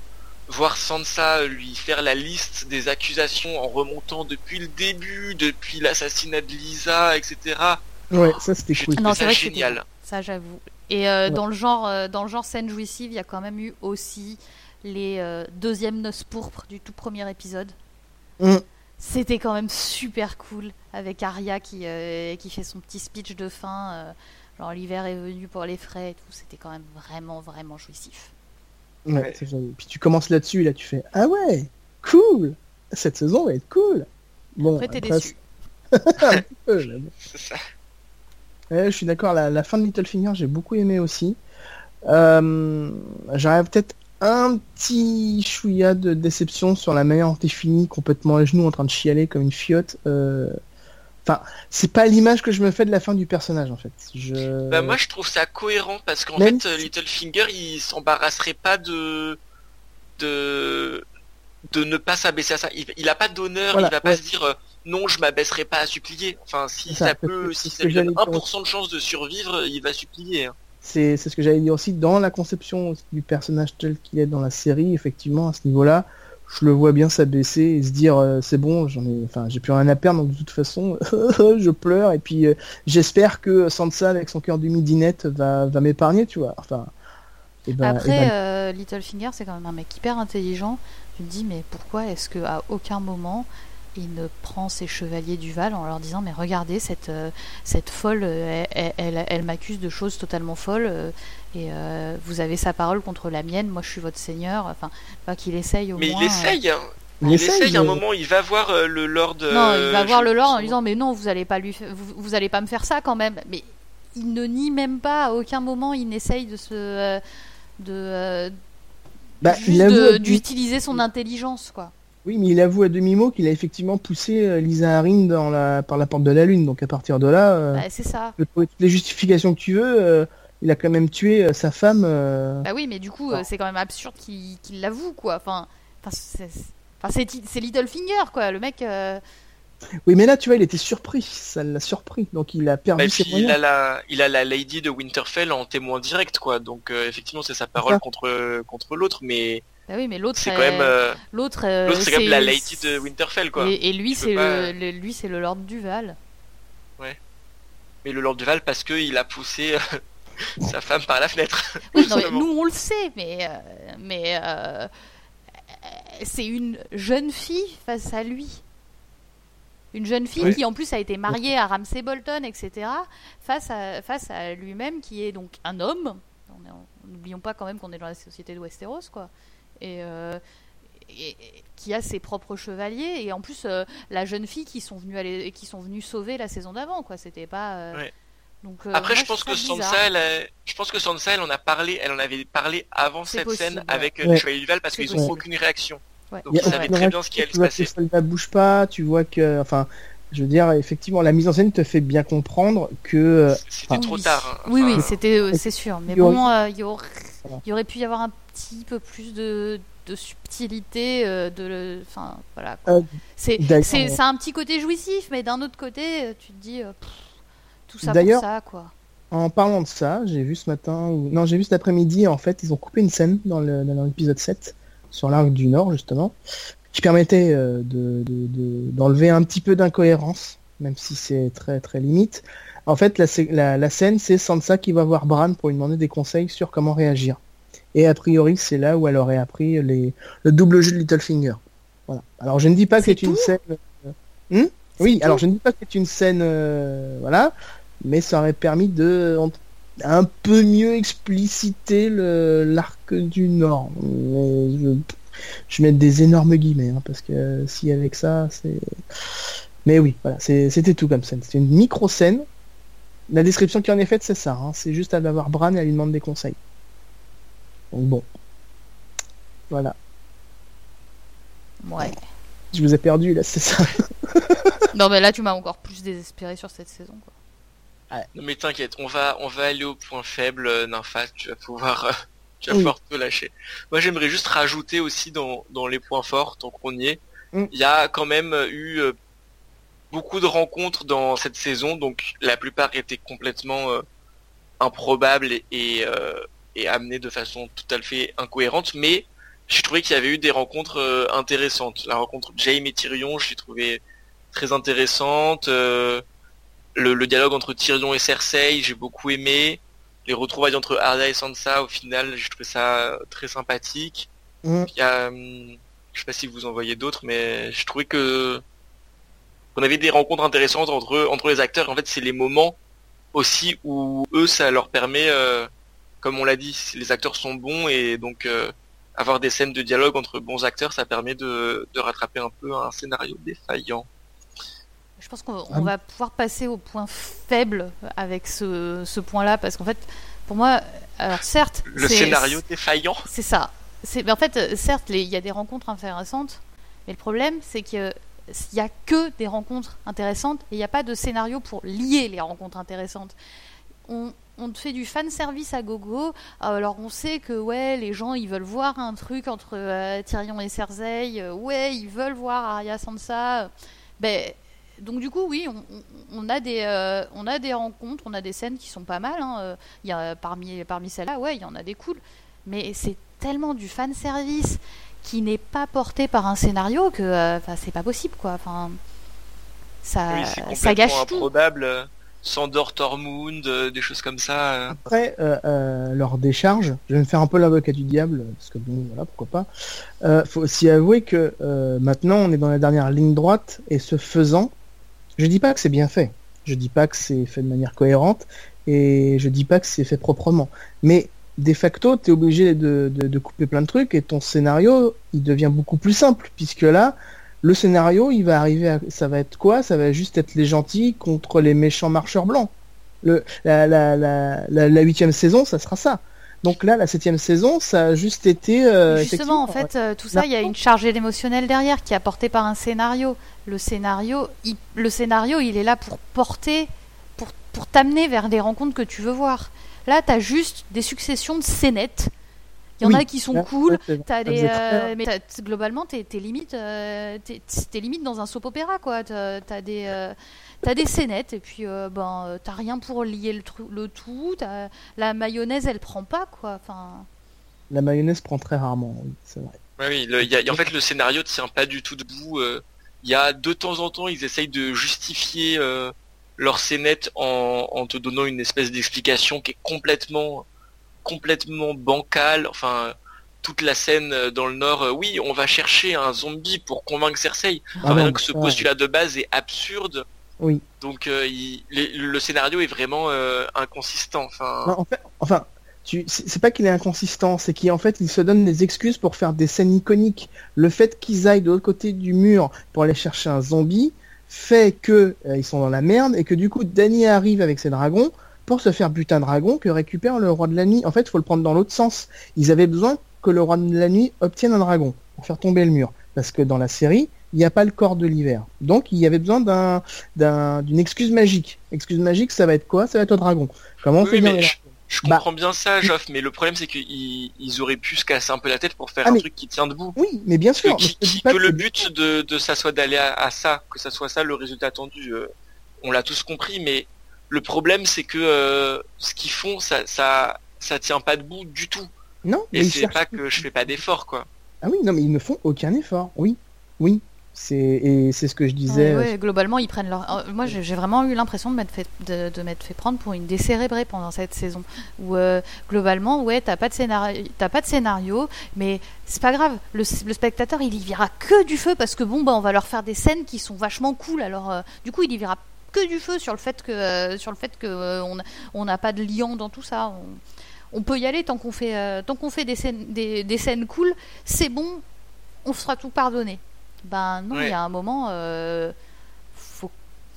Speaker 3: voir Sansa lui faire la liste des accusations en remontant depuis le début, depuis l'assassinat de Lisa, etc.
Speaker 1: Ouais, ça c'était cool.
Speaker 2: Non, c'est
Speaker 3: génial.
Speaker 2: Ça, j'avoue. Et euh,
Speaker 1: Ouais.
Speaker 2: dans le genre, euh, dans le genre scène jouissive, il y a quand même eu aussi les euh, deuxièmes noces pourpres du tout premier épisode.
Speaker 1: Mm.
Speaker 2: C'était quand même super cool avec Arya qui euh, qui fait son petit speech de fin. euh, genre l'hiver est venu pour les frais et tout. C'était quand même vraiment vraiment jouissif.
Speaker 1: Ouais. Puis tu commences là-dessus et là tu fais Ah ouais, cool Cette saison va être cool Bon,
Speaker 2: Après t'es déçu.
Speaker 3: ça.
Speaker 1: Ouais, je suis d'accord, la, la fin de Littlefinger, j'ai beaucoup aimé aussi. Euh, J'aurais peut-être un petit chouïa de déception sur la manière dont fini, complètement à genoux, en train de chialer comme une fiotte. Euh, Enfin, c'est pas l'image que je me fais de la fin du personnage, en fait. Je...
Speaker 3: Bah, moi, je trouve ça cohérent parce qu'en
Speaker 1: Même
Speaker 3: fait, euh, Littlefinger, il s'embarrasserait pas de de de ne pas s'abaisser à ça. Il, il a pas d'honneur,
Speaker 1: Voilà,
Speaker 3: il va
Speaker 1: ouais.
Speaker 3: pas se dire euh, non, je m'abaisserai pas à supplier. Enfin, si ça,
Speaker 1: ça,
Speaker 3: peut, si ça lui donne
Speaker 1: j'allais dire
Speaker 3: 1% de chance de survivre, il va supplier. hein.
Speaker 1: C'est c'est ce que j'allais dire aussi dans la conception du personnage tel qu'il est dans la série, effectivement, à ce niveau-là, je le vois bien s'abaisser et se dire euh, c'est bon, j'en ai, enfin, j'ai plus rien à perdre, donc de toute façon, je pleure et puis euh, j'espère que Sansa avec son cœur du midinette va, va m'épargner, tu vois. Enfin, et ben, et
Speaker 2: Après,
Speaker 1: ben,
Speaker 2: euh, Littlefinger, c'est quand même un mec hyper intelligent. Tu te dis, mais pourquoi est-ce que à aucun moment il ne prend ses chevaliers du Val en leur disant mais regardez cette cette folle elle, elle, m'accuse de choses totalement folles et vous avez sa parole contre la mienne moi je suis votre seigneur enfin pas qu'il essaye au
Speaker 3: mais
Speaker 2: moins
Speaker 3: il essaye hein. Il, essaye, un moment, il va voir le Lord.
Speaker 2: Non, il va voir le Lord en disant mais non, vous allez pas lui, vous, vous allez pas me faire ça quand même. Mais il ne nie même pas, à aucun moment il n'essaye de se. Euh, de. Euh, bah, d'utiliser son intelligence, quoi.
Speaker 1: Oui, mais il avoue à demi-mot qu'il a effectivement poussé euh, Lisa Harin dans la, par la porte de la Lune. Donc à partir de là,
Speaker 2: bah, c'est ça.
Speaker 1: les justifications que tu veux, il a quand même tué sa femme.
Speaker 2: Bah oui, mais du coup, c'est quand même absurde qu'il l'avoue, quoi. Enfin, c'est Littlefinger, quoi. Le mec.
Speaker 1: Oui, mais là, tu vois, il était surpris. Ça l'a surpris. Donc, il a perdu ses
Speaker 3: Il a, la, il a la Lady de Winterfell en témoin direct, quoi. Donc, euh, effectivement, c'est sa parole contre, contre l'autre, mais.
Speaker 2: Bah oui, mais l'autre,
Speaker 3: c'est quand même. Euh,
Speaker 2: l'autre,
Speaker 3: c'est quand même la Lady de Winterfell, quoi.
Speaker 2: Et, lui, c'est le, lui, c'est le Lord Duval.
Speaker 3: Ouais. Mais le Lord Duval, parce qu'il a poussé sa femme par la fenêtre.
Speaker 2: Oui, nous, on le sait, mais. Euh, mais c'est une jeune fille face à lui une jeune fille qui en plus a été mariée à Ramsay Bolton, etc., face à, face à lui-même qui est donc un homme. N'oublions pas quand même qu'on est dans la société de Westeros, quoi. Et, euh, qui a ses propres chevaliers et en plus euh, la jeune fille qui sont venus aller, qui sont venus sauver la saison d'avant, quoi. C'était pas. Euh,
Speaker 3: donc, Après, je pense que Sansa, elle je pense que Sansa, elle en a parlé, elle en avait parlé avant cette scène avec ouais. Chevalier Duval parce qu'ils ont aucune réaction. Donc ils savaient très bien ce qui allait se passer.
Speaker 1: Que ne bouge pas, tu vois que, enfin, je veux dire, effectivement, la mise en scène te fait bien comprendre que. Euh,
Speaker 3: c'était trop tard.
Speaker 2: Hein. oui, oui, c'était, euh, c'est sûr. Mais bon, euh, il y, aurait, pu y avoir un petit peu plus de, de subtilité, de, enfin, voilà. c'est, c'est, un petit côté jouissif, mais d'un autre côté, tu te dis, tout ça pour ça, quoi.
Speaker 1: En parlant de ça, j'ai vu ce matin, ou... non, j'ai vu cet après-midi, en fait, ils ont coupé une scène dans, le, dans l'épisode 7 sur l'arc du Nord justement, qui permettait euh, d'enlever un petit peu d'incohérence, même si c'est très très limite. En fait, la, la, scène, c'est Sansa qui va voir Bran pour lui demander des conseils sur comment réagir. Et a priori, c'est là où elle aurait appris les, le double jeu de Littlefinger. Voilà. Alors, je ne dis pas que c'est une scène. Euh, hmm oui, alors je ne dis pas que c'est une scène, euh, voilà, mais ça aurait permis de un peu mieux expliciter l'arc du Nord. je, je mets des énormes guillemets, hein, parce que si avec ça, c'est... Mais oui, voilà, c'était tout comme scène. C'était une micro-scène. La description qui en est faite, c'est ça. Hein. c'est juste à avoir Bran et à lui demander des conseils. Donc bon. Voilà.
Speaker 2: Ouais.
Speaker 1: Je vous ai perdu là, c'est ça.
Speaker 2: non mais là tu m'as encore plus désespéré sur cette saison quoi.
Speaker 3: Non mais t'inquiète, on va on va aller au point faible, euh, Nympha, tu vas pouvoir euh, tu vas pouvoir te lâcher. Moi j'aimerais juste rajouter aussi dans, dans les points forts, tant qu'on y est, mm. il y a quand même eu euh, beaucoup de rencontres dans cette saison, donc la plupart étaient complètement improbables et, et, et, amenées de façon tout à fait incohérente, mais j'ai trouvé qu'il y avait eu des rencontres intéressantes. La rencontre Jaime et Tyrion, je l'ai trouvé très intéressante le, dialogue entre Tyrion et Cersei, j'ai beaucoup aimé. Les retrouvailles entre Arya et Sansa, au final, j'ai trouvé ça très sympathique. Mm. Il y a, hum, je sais pas si vous en voyez d'autres, mais je trouvais que on avait des rencontres intéressantes entre entre les acteurs. En fait, c'est les moments aussi où eux, ça leur permet, euh, comme on l'a dit, les acteurs sont bons et donc euh, avoir des scènes de dialogue entre bons acteurs, ça permet de, de rattraper un peu un scénario défaillant.
Speaker 2: Je pense qu'on ah va pouvoir passer au point faible avec ce, ce point-là, parce qu'en fait, pour moi, alors certes...
Speaker 3: Le scénario défaillant
Speaker 2: C'est ça. Mais en fait, certes, il y a des rencontres intéressantes, mais le problème, c'est qu'il n'y a que des rencontres intéressantes et il n'y a pas de scénario pour lier les rencontres intéressantes. On, on te fait du fan service à gogo. Alors on sait que ouais, les gens ils veulent voir un truc entre euh, Tyrion et Cersei. Euh, ouais, ils veulent voir Arya Sansa. Ben donc du coup, oui, on, a des, euh, on a des rencontres, on a des scènes qui sont pas mal. Hein. Il y a, parmi parmi celles-là, ouais, il y en a des cool. Mais c'est tellement du fan service qui n'est pas porté par un scénario que, euh, c'est pas possible, quoi. Enfin, ça, ça gâche
Speaker 3: improbable. Sandor Tormund, des choses comme ça.
Speaker 1: Après, leur décharge, je vais me faire un peu l'avocat du diable, parce que bon, voilà, pourquoi pas. faut aussi avouer que maintenant, on est dans la dernière ligne droite, et ce faisant, je dis pas que c'est bien fait. Je dis pas que c'est fait de manière cohérente, et je dis pas que c'est fait proprement. Mais de facto, tu es obligé de, de, couper plein de trucs et ton scénario, il devient beaucoup plus simple, puisque là, le scénario, il va arriver à... Ça va être quoi? Ça va juste être les gentils contre les méchants marcheurs blancs. Le, la, la, la, la, huitième saison, ça sera ça. Donc là, la septième saison, ça a juste été.
Speaker 2: Euh, Justement, en fait, euh, tout ça, il y a une charge émotionnelle derrière qui est apportée par un scénario. Le scénario, il, le scénario, il est là pour porter, pour, pour t'amener vers des rencontres que tu veux voir. Là, tu as juste des successions de scénettes. Il y en a qui sont cool. as des, euh, mais globalement, tu es, limite, euh, limite dans un soap opéra. Tu as, des, euh, des scénettes et puis ben, t'as rien pour lier le, le tout. La mayonnaise, elle prend pas. quoi. Enfin...
Speaker 1: La mayonnaise prend très rarement, c'est vrai.
Speaker 3: oui, y a, en fait, le scénario tient pas du tout debout. Il y a de temps en temps, ils essayent de justifier leur scénette en, en te donnant une espèce d'explication qui est complètement complètement bancale. Enfin, toute la scène dans le nord, euh, oui, on va chercher un zombie pour convaincre Cersei. Ah donc ce postulat de base est absurde.
Speaker 1: Oui.
Speaker 3: Donc euh, le scénario est vraiment euh, inconsistant. Enfin.
Speaker 1: en fait, enfin, tu, c'est pas qu'il est inconsistant, c'est qu'en fait il se donne des excuses pour faire des scènes iconiques. Le fait qu'ils aillent de l'autre côté du mur pour aller chercher un zombie, fait que euh, ils sont dans la merde et que du coup Danny arrive avec ses dragons pour se faire buter un dragon que récupère le roi de la nuit. En fait, il faut le prendre dans l'autre sens. Ils avaient besoin que le roi de la nuit obtienne un dragon pour faire tomber le mur. Parce que dans la série, il n'y a pas le corps de l'hiver. Donc il y avait besoin d'un, d'une excuse magique. Excuse magique, ça va être quoi? Ça va être le dragon. Comment on fait
Speaker 3: je bah, comprends bien ça, Joff, mais le problème c'est qu'ils ils auraient pu se casser un peu la tête pour faire ah, un truc qui tient debout.
Speaker 1: Oui, mais bien sûr.
Speaker 3: Que, le but de, de ça soit d'aller à, ça, que ça soit ça le résultat attendu, euh, on l'a tous compris, mais le problème c'est que euh, ce qu'ils font, ça, ça, ça tient pas debout du tout.
Speaker 1: Non.
Speaker 3: Et c'est pas que je fais pas d'effort, quoi.
Speaker 1: Ah oui, non, mais ils ne font aucun effort. Oui, oui. C'est et c'est ce que je disais.
Speaker 2: Ouais, globalement, ils prennent leur. Euh, moi, j'ai vraiment eu l'impression de m'être fait de, de m'être fait prendre pour une décérébrée pendant cette saison. Où euh, globalement, ouais, t'as pas de scénario, t'as pas de scénario, mais c'est pas grave. Le, spectateur, il y verra que du feu parce que bon, bah, on va leur faire des scènes qui sont vachement cool. Alors, euh, du coup, il y verra que du feu sur le fait que sur le fait que on n'a pas de liant dans tout ça. On, peut y aller tant qu'on fait tant qu'on fait des scènes des, des scènes cool. C'est bon, on sera tout pardonné. Ben non, il y a un moment, euh, faut,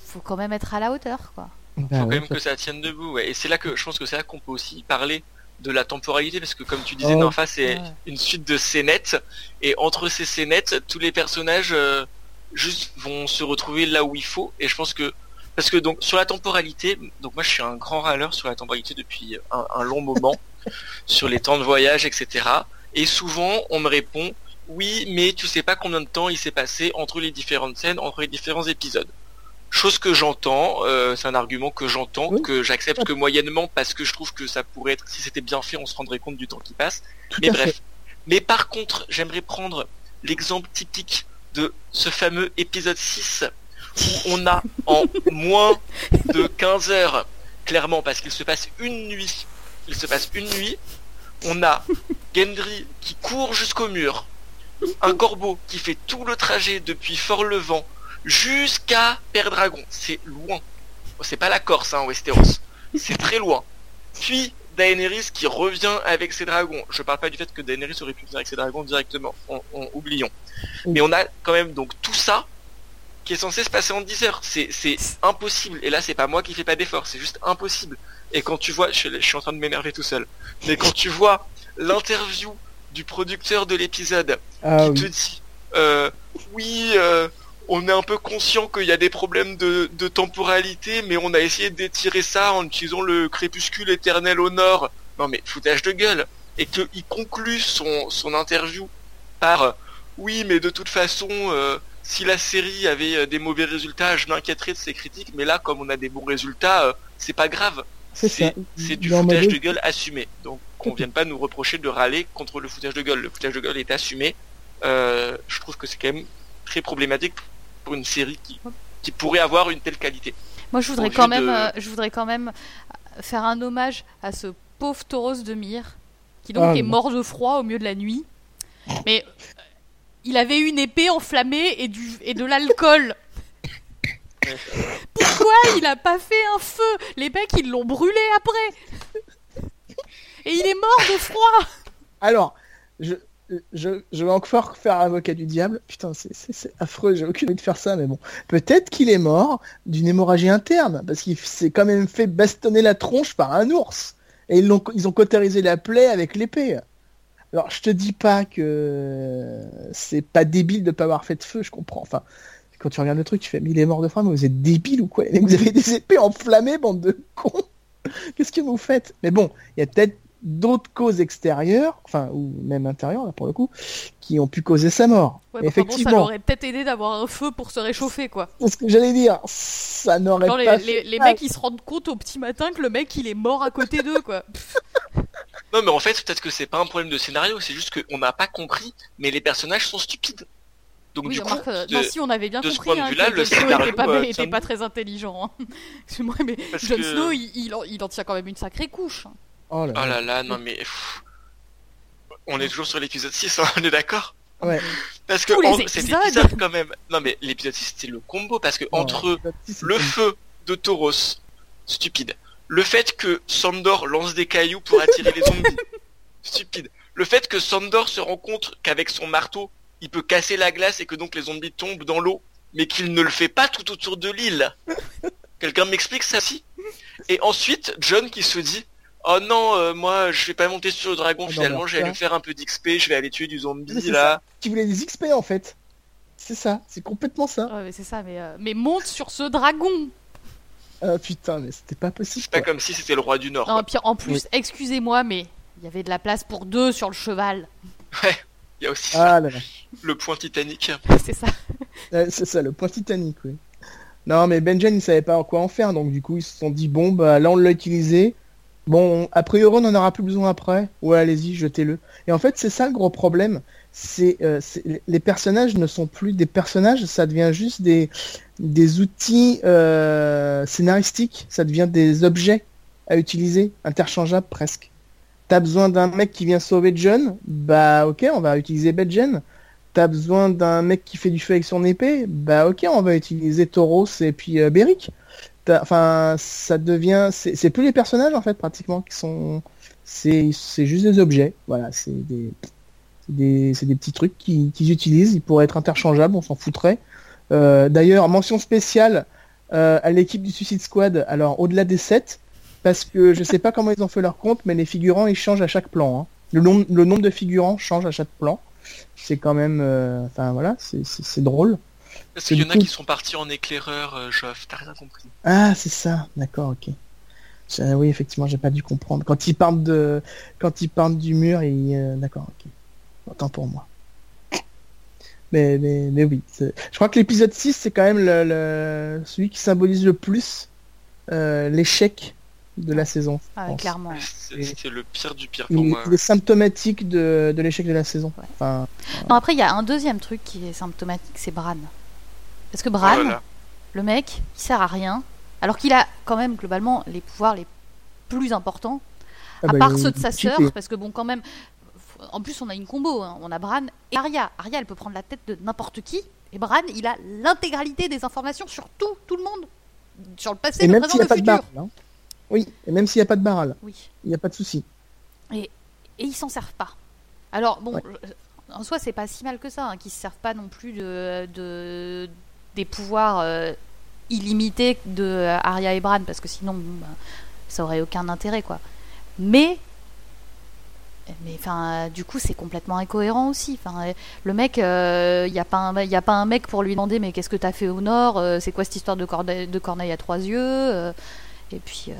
Speaker 2: faut quand même être à la hauteur, quoi.
Speaker 3: Il ben faut quand même que ça tienne debout, Et c'est là que je pense que c'est là qu'on peut aussi parler de la temporalité, parce que comme tu disais, oh. face c'est une suite de scénettes, et entre ces scénettes, tous les personnages euh, juste vont se retrouver là où il faut, et je pense que parce que donc sur la temporalité, donc moi je suis un grand râleur sur la temporalité depuis un, un long moment, sur les temps de voyage, etc. Et souvent on me répond oui, mais tu sais pas combien de temps il s'est passé entre les différentes scènes, entre les différents épisodes. Chose que j'entends, euh, c'est un argument que j'entends, que j'accepte que moyennement parce que je trouve que ça pourrait être, si c'était bien fait, on se rendrait compte du temps qui passe. mais bref. Mais par contre, j'aimerais prendre l'exemple typique de ce fameux épisode 6 où on a en moins de 15 heures, clairement parce qu'il se passe une nuit, il se passe une nuit, on a Gendry qui court jusqu'au mur, un corbeau qui fait tout le trajet depuis Fort-le-Vent jusqu'à Père-Dragon. C'est loin. C'est pas la Corse, hein, Westeros. C'est très loin. Puis Daenerys qui revient avec ses dragons. Je parle pas du fait que Daenerys aurait pu venir avec ses dragons directement. On, oublions. Mais on a quand même donc tout ça qui est censé se passer en 10 heures. C'est, impossible. Et là, c'est pas moi qui fais pas d'effort. C'est juste impossible. Et quand tu vois, je, je suis en train de m'énerver tout seul. Mais quand tu vois l'interview du producteur de l'épisode ah qui te dit euh, oui euh, on est un peu conscient qu'il y a des problèmes de, temporalité mais on a essayé d'étirer ça en utilisant le crépuscule éternel au nord non mais foutage de gueule et qu'il conclut son, son interview par oui mais de toute façon euh, si la série avait des mauvais résultats je m'inquiéterais de ses critiques mais là comme on a des bons résultats c'est pas grave c'est du foutage de gueule assumé donc qu'on vienne pas nous reprocher de râler contre le foutage de gueule. Le foutage de gueule est assumé. Euh, je trouve que c'est quand même très problématique pour une série qui, qui pourrait avoir une telle qualité.
Speaker 2: Moi, je voudrais, quand même, euh, je voudrais quand même faire un hommage à ce pauvre Tauros de Myr, qui donc ah, est mort de froid au milieu de la nuit. Mais euh, il avait une épée enflammée et, du, et de l'alcool. Pourquoi il a pas fait un feu? Les mecs, ils l'ont brûlé après. Et il est mort de froid.
Speaker 1: Alors, je, je, vais encore faire avocat du diable. Putain, c'est affreux, j'ai aucune envie de faire ça, mais bon. Peut-être qu'il est mort d'une hémorragie interne, parce qu'il s'est quand même fait bastonner la tronche par un ours. Et ils ont, ils ont cautérisé la plaie avec l'épée. Alors, je te dis pas que c'est pas débile de pas avoir fait de feu, je comprends. Enfin, quand tu regardes le truc, tu fais, mais il est mort de froid, mais vous êtes débile ou quoi? Vous avez des épées enflammées, bande de cons Qu'est-ce que vous faites? Mais bon, il y a peut-être d'autres causes extérieures, enfin, ou même intérieures, là, pour le coup, qui ont pu causer sa mort.
Speaker 2: Effectivement. ça aurait peut-être aidé d'avoir un feu pour se réchauffer, quoi.
Speaker 1: C'est ce que j'allais dire. Ça n'aurait pas.
Speaker 2: Les, les, mecs, ils se rendent compte au petit matin que le mec, il est mort à côté d'eux, quoi.
Speaker 3: non, mais en fait, peut-être que c'est pas un problème de scénario, c'est juste qu'on n'a pas compris, mais les personnages sont stupides.
Speaker 2: Donc du coup, si on avait bien compris hein, que le scénario n'était pas, était pas très intelligent. Hein. Excuse-moi, mais Jon Snow, il, il, en tient quand même une sacrée couche.
Speaker 3: Oh là, oh là, non mais... On est toujours sur l'épisode 6, hein, on est d'accord?
Speaker 1: Ouais.
Speaker 3: Parce que c'est l'épisode quand même. Non mais l'épisode 6 c'était le combo parce que entre le feu de Tauros, stupide. Le fait que Sandor lance des cailloux pour attirer les zombies, stupide. Le fait que Sandor se rend compte qu'avec son marteau, il peut casser la glace et que donc les zombies tombent dans l'eau, mais qu'il ne le fait pas tout autour de l'île. Quelqu'un m'explique ça? Si Et ensuite, John qui se dit Oh non, euh, moi je vais pas monter sur le dragon ah finalement, je vais aller faire un peu d'XP, je vais aller tuer du zombie là.
Speaker 1: Qui voulait des XP en fait. C'est ça, c'est complètement ça.
Speaker 2: Ouais, mais c'est ça, mais, euh, mais monte sur ce dragon
Speaker 1: Ah putain, mais c'était pas possible.
Speaker 3: C'est pas comme si c'était le roi du Nord. Non,
Speaker 2: puis en plus, excusez-moi, mais il y avait de la place pour deux sur le cheval.
Speaker 3: Ouais, il y a aussi ah, le point titanique.
Speaker 2: c'est ça.
Speaker 1: c'est ça, le point titanique, oui. Non, mais Benjen, il savait pas quoi en faire, donc du coup, ils se sont dit, bon, bah là, on l'a utilisé. Bon, a priori, on n'en aura plus besoin après. Ouais, allez-y, jetez-le. Et en fait, c'est ça le gros problème. C'est euh, les personnages ne sont plus des personnages, ça devient juste des, outils euh, scénaristiques. Ça devient des objets à utiliser, interchangeables presque. T'as besoin d'un mec qui vient sauver John, bah ok, on va utiliser Bedgen. T'as besoin d'un mec qui fait du feu avec son épée, bah ok, on va utiliser Tauros et puis euh, Beric enfin, ça devient, c'est plus les personnages en fait pratiquement qui sont, c'est juste des objets. Voilà, c'est des, des, des petits trucs qu'ils utilisent. Ils pourraient être interchangeables, on s'en foutrait. Euh, d'ailleurs, mention spéciale euh, à l'équipe du Suicide Squad. Alors, au-delà des 7, parce que je sais pas comment ils ont fait leur compte, mais les figurants ils changent à chaque plan. Hein. Le, nombre, le nombre de figurants change à chaque plan. C'est quand même, euh, enfin voilà, c'est drôle.
Speaker 3: Parce qu'il y en a qui sont partis en éclaireur, euh, t'as rien compris.
Speaker 1: Ah, c'est ça, d'accord, ok. oui, effectivement, j'ai pas dû comprendre. Quand ils partent de, quand ils partent du mur, et d'accord, ok. Autant pour moi. Mais, mais, mais oui, je crois que l'épisode 6, c'est quand même le, celui qui symbolise le plus euh, l'échec de la saison.
Speaker 2: Ah, clairement.
Speaker 3: C'est le pire du pire pour moi.
Speaker 1: Il est symptomatique de, de l'échec de la saison. Enfin,
Speaker 2: non, après, il y a un deuxième truc qui est symptomatique, c'est Bran. Parce que Bran, le mec, il sert à rien, alors qu'il a quand même globalement les pouvoirs les plus importants, ah à bah, part ceux de sa sœur, parce que bon, quand même, en plus on a une combo, hein. on a Bran et Arya. Arya, elle peut prendre la tête de n'importe qui, et Bran, il a l'intégralité des informations sur tout, tout le monde, sur le passé, le présent, le futur. Baral, hein.
Speaker 1: Oui, et même s'il n'y a pas de baral, oui. il n'y a pas de souci.
Speaker 2: Et, et ils s'en servent pas. Alors bon, en soi, c'est pas si mal que ça, hein, qu'ils se servent pas non plus de, de des pouvoirs euh, illimités de euh, Arya et Bran, parce que sinon, bah, ça aurait aucun intérêt, quoi. Mais mais enfin du coup c'est complètement incohérent aussi enfin le mec il euh, n'y a pas un y a pas un mec pour lui demander mais qu'est-ce que t'as fait au nord c'est quoi cette histoire de corneille, de corneille à trois yeux et puis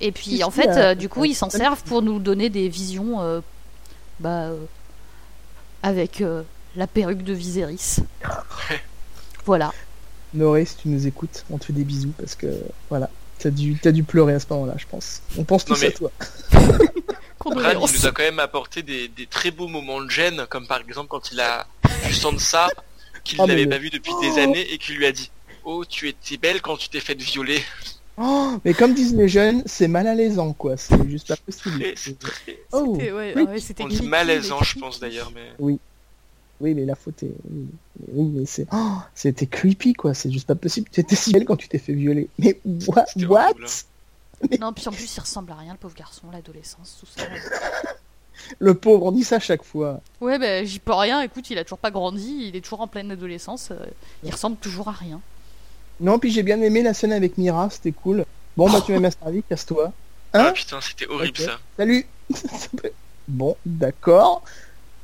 Speaker 2: et puis en fait du coup ils s'en servent pour nous donner des visions bah avec la perruque de Viserys voilà
Speaker 1: Noré, si tu nous écoutes, on te fait des bisous parce que voilà, t'as dû, as dû pleurer à ce moment-là, je pense. On pense tous à toi.
Speaker 3: Brad, il nous a quand même apporté des, très beaux moments de gêne, comme par exemple quand il a vu Sansa, qu'il oh, n'avait pas vu depuis des années et qu'il lui a dit Oh, tu étais belle quand tu t'es faite violer.
Speaker 1: Oh, mais comme disent les jeunes, c'est mal à l'aisant, quoi. C'est juste pas possible.
Speaker 2: Oh, ouais,
Speaker 1: oui.
Speaker 2: ouais,
Speaker 3: On dit malaisant, je pense d'ailleurs, mais.
Speaker 1: Oui. Oui, mais la faute est. Oui, oui mais c'est. Oh, c'était creepy, quoi. C'est juste pas possible. Tu étais si belle quand tu t'es fait violer. Mais what, what
Speaker 2: Non, puis en plus, il ressemble à rien, le pauvre garçon, l'adolescence, tout ça.
Speaker 1: Le pauvre, on dit ça chaque fois.
Speaker 2: Ouais, bah j'y peux rien. Écoute, il a toujours pas grandi, il est toujours en pleine adolescence. euh, il ressemble toujours à rien.
Speaker 1: Non, puis j'ai bien aimé la scène avec Mira, c'était cool. Bon, bah, tu m'as servi, casse-toi. Hein
Speaker 3: Ah putain, c'était horrible ça.
Speaker 1: Salut Bon, d'accord.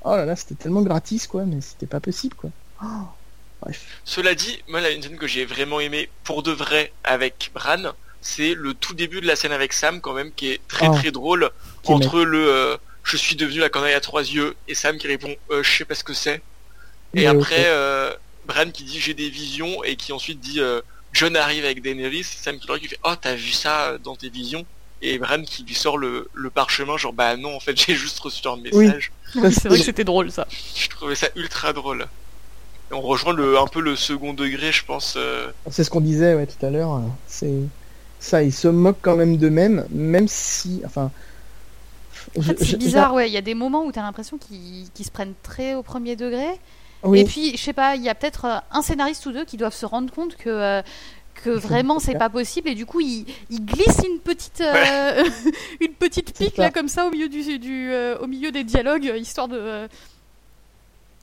Speaker 1: Oh là là, c'était tellement gratis, quoi, mais c'était pas possible, quoi. Oh, bref.
Speaker 3: Cela dit, moi, une scène que j'ai vraiment aimé pour de vrai avec Bran, c'est le tout début de la scène avec Sam, quand même, qui est très
Speaker 1: Oh.
Speaker 3: très drôle.
Speaker 1: Qui
Speaker 3: entre le euh, je suis devenu la canaille à trois yeux et Sam qui répond euh, je sais pas ce que c'est. Et après,
Speaker 1: ok.
Speaker 3: euh, Bran qui dit j'ai des visions et qui ensuite dit euh, John arrive avec Daenerys. Sam qui le regarde, qui fait oh t'as vu ça dans tes visions? Et Bran qui lui sort le, le parchemin genre bah non en fait j'ai juste reçu un message.
Speaker 1: Parce
Speaker 2: c'est vrai
Speaker 1: que-
Speaker 2: c'était drôle ça.
Speaker 3: Je trouvais ça ultra drôle. Et on rejoint le un peu le second degré je pense. euh,
Speaker 1: C'est ce qu'on disait ouais, tout à l'heure. C'est ça, ils se moquent quand même d'eux-mêmes, même si, enfin.
Speaker 2: En fait, c'est bizarre, ouais. Il y a des moments où t'as l'impression qu'ils qu'ils se prennent très au premier degré.
Speaker 1: Oui,
Speaker 2: Et puis, je sais pas, il y a peut-être euh, un scénariste ou deux qui doivent se rendre compte que. euh, que vraiment c'est pas possible et du coup il, il glisse une petite euh, une petite pique là comme ça au milieu du, du euh, au milieu des dialogues histoire de euh, je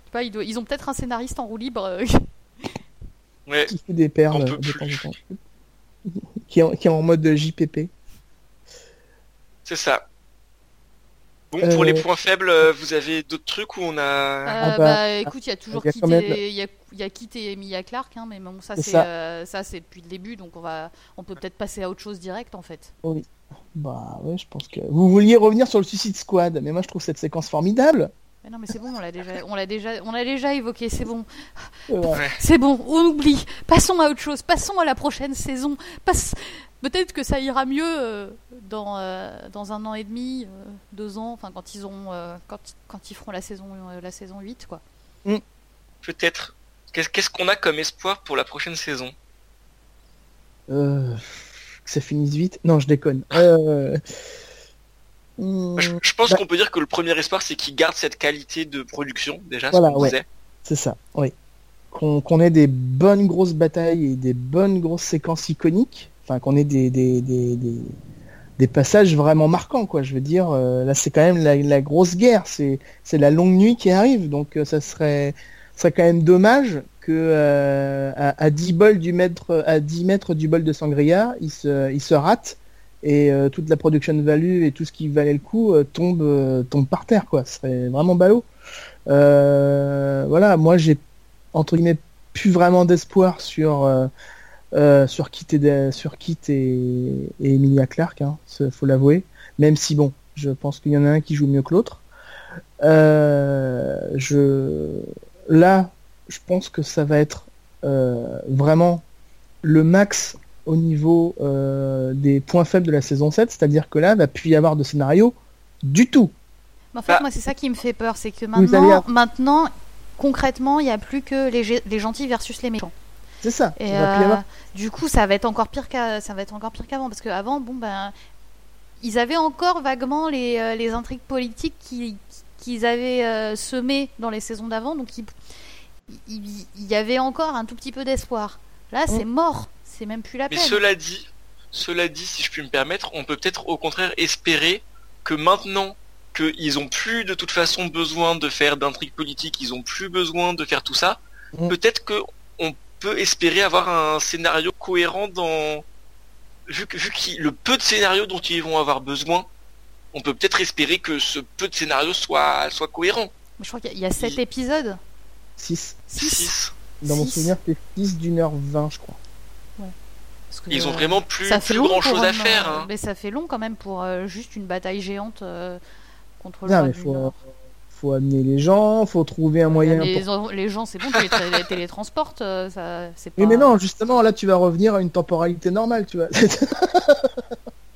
Speaker 2: sais pas, ils, doivent- ils ont peut-être un scénariste en roue libre
Speaker 3: Ouais.
Speaker 1: qui fait des perles de
Speaker 3: peut
Speaker 1: temps en
Speaker 3: plus.
Speaker 1: temps. Qui est, en, qui est en mode JPP.
Speaker 3: C'est ça. Bon,
Speaker 1: Euh,
Speaker 3: pour les points faibles, euh, vous avez d'autres trucs où on a...
Speaker 2: Euh,
Speaker 1: bah,
Speaker 2: bah, écoute, il y a toujours
Speaker 1: il y a même-
Speaker 2: et, il y a, il y a Kit et Emilia Clarke, hein, mais bon, ça
Speaker 1: C'est
Speaker 2: euh, ça c'est depuis le début, donc on va, on peut peut-être passer à autre chose direct en fait.
Speaker 1: Bah ouais, je pense que. Vous vouliez revenir sur le Suicide Squad, mais moi je trouve cette séquence formidable.
Speaker 2: Mais non, mais c'est bon, on l'a déjà, on l'a déjà, on l'a déjà évoqué, c'est bon, c'est bon, on oublie, passons à autre chose, passons à la prochaine saison. Passe... Peut-être que ça ira mieux euh, dans euh, dans un an et demi, euh, deux ans, enfin quand ils ont, quand, quand ils feront la saison la saison 8 quoi.
Speaker 3: Peut-être. Qu'est-ce qu'est-ce qu'on a comme espoir pour la prochaine saison?
Speaker 1: Euh, que ça finisse vite. Non, je déconne. Euh...
Speaker 3: je, je pense
Speaker 1: bah-
Speaker 3: qu'on peut dire que le premier espoir, c'est qu'ils gardent cette qualité de production, déjà,
Speaker 1: Voilà,
Speaker 3: ce
Speaker 1: ouais. C'est ça, oui. Qu'on ait des bonnes grosses batailles et des bonnes grosses séquences iconiques. Enfin, qu'on ait des, des, des, des, des passages vraiment marquants, quoi. Je veux dire, euh, là, c'est quand même la, la grosse guerre. C'est c'est la longue nuit qui arrive. Donc, euh, ça serait, ça serait quand même dommage que euh, à, à 10 bols du mètre, à 10 mètres du bol de sangria, il se, il se rate et euh, toute la production value et tout ce qui valait le coup euh, tombe, euh, tombe par terre, quoi. Ce serait vraiment ballot. Voilà, moi j'ai entre guillemets plus vraiment d'espoir sur sur Kit et sur et, Emilia Clarke, hein, faut l'avouer. Même si bon, je pense qu'il y en a un qui joue mieux que l'autre. Je là, je pense que ça va être vraiment le max au niveau euh, des points faibles de la saison 7, c'est-à-dire que là, il va plus y avoir de scénario du tout.
Speaker 2: Mais en fait,
Speaker 3: Bah.
Speaker 2: moi, c'est ça qui me fait peur, c'est que maintenant,
Speaker 1: avoir-
Speaker 2: maintenant, concrètement, il n'y a plus que les, gentils versus les méchants.
Speaker 1: C'est ça.
Speaker 2: Et
Speaker 1: va
Speaker 2: euh, du coup, ça va être encore pire qu'à, ça va être encore pire qu'avant, parce qu'avant, bon ben, ils avaient encore vaguement les, euh, les intrigues politiques qui- qu'ils avaient euh, semées dans les saisons d'avant, donc il, il- il y avait encore un tout petit peu d'espoir. Là, c'est mort, c'est même plus la
Speaker 3: Mais
Speaker 2: peine.
Speaker 3: cela dit, cela dit, si je puis me permettre, on peut peut-être au contraire espérer que maintenant qu'ils ont plus de toute façon besoin de faire d'intrigues politiques, ils ont plus besoin de faire tout ça,
Speaker 1: Mm.
Speaker 3: peut-être que on peut espérer avoir un scénario cohérent dans vu que vu qu'il le peu de scénarios dont ils vont avoir besoin, on peut peut-être espérer que ce peu de scénarios soit soit cohérent.
Speaker 2: Mais je crois qu'il y a- il y a sept
Speaker 3: Il-
Speaker 2: épisodes.
Speaker 1: 6.
Speaker 2: Six.
Speaker 3: Six.
Speaker 1: Dans mon souvenir, c'était 6 d'une heure 20, je crois.
Speaker 2: Parce que,
Speaker 3: Ils ont vraiment plus,
Speaker 2: ça fait
Speaker 3: plus
Speaker 2: long
Speaker 3: grand chose à faire. hein.
Speaker 2: Mais ça fait long quand même pour euh, juste une bataille géante euh, contre le
Speaker 1: Non, mais
Speaker 2: du
Speaker 1: faut,
Speaker 2: Nord.
Speaker 1: faut amener les gens, faut trouver un moyen.
Speaker 2: les,
Speaker 1: pour-
Speaker 2: les gens, c'est bon, tu les, tra- les télétransportes, euh, ça, c'est pas.
Speaker 1: Oui, mais non, justement, là, tu vas revenir à une temporalité normale, tu vois.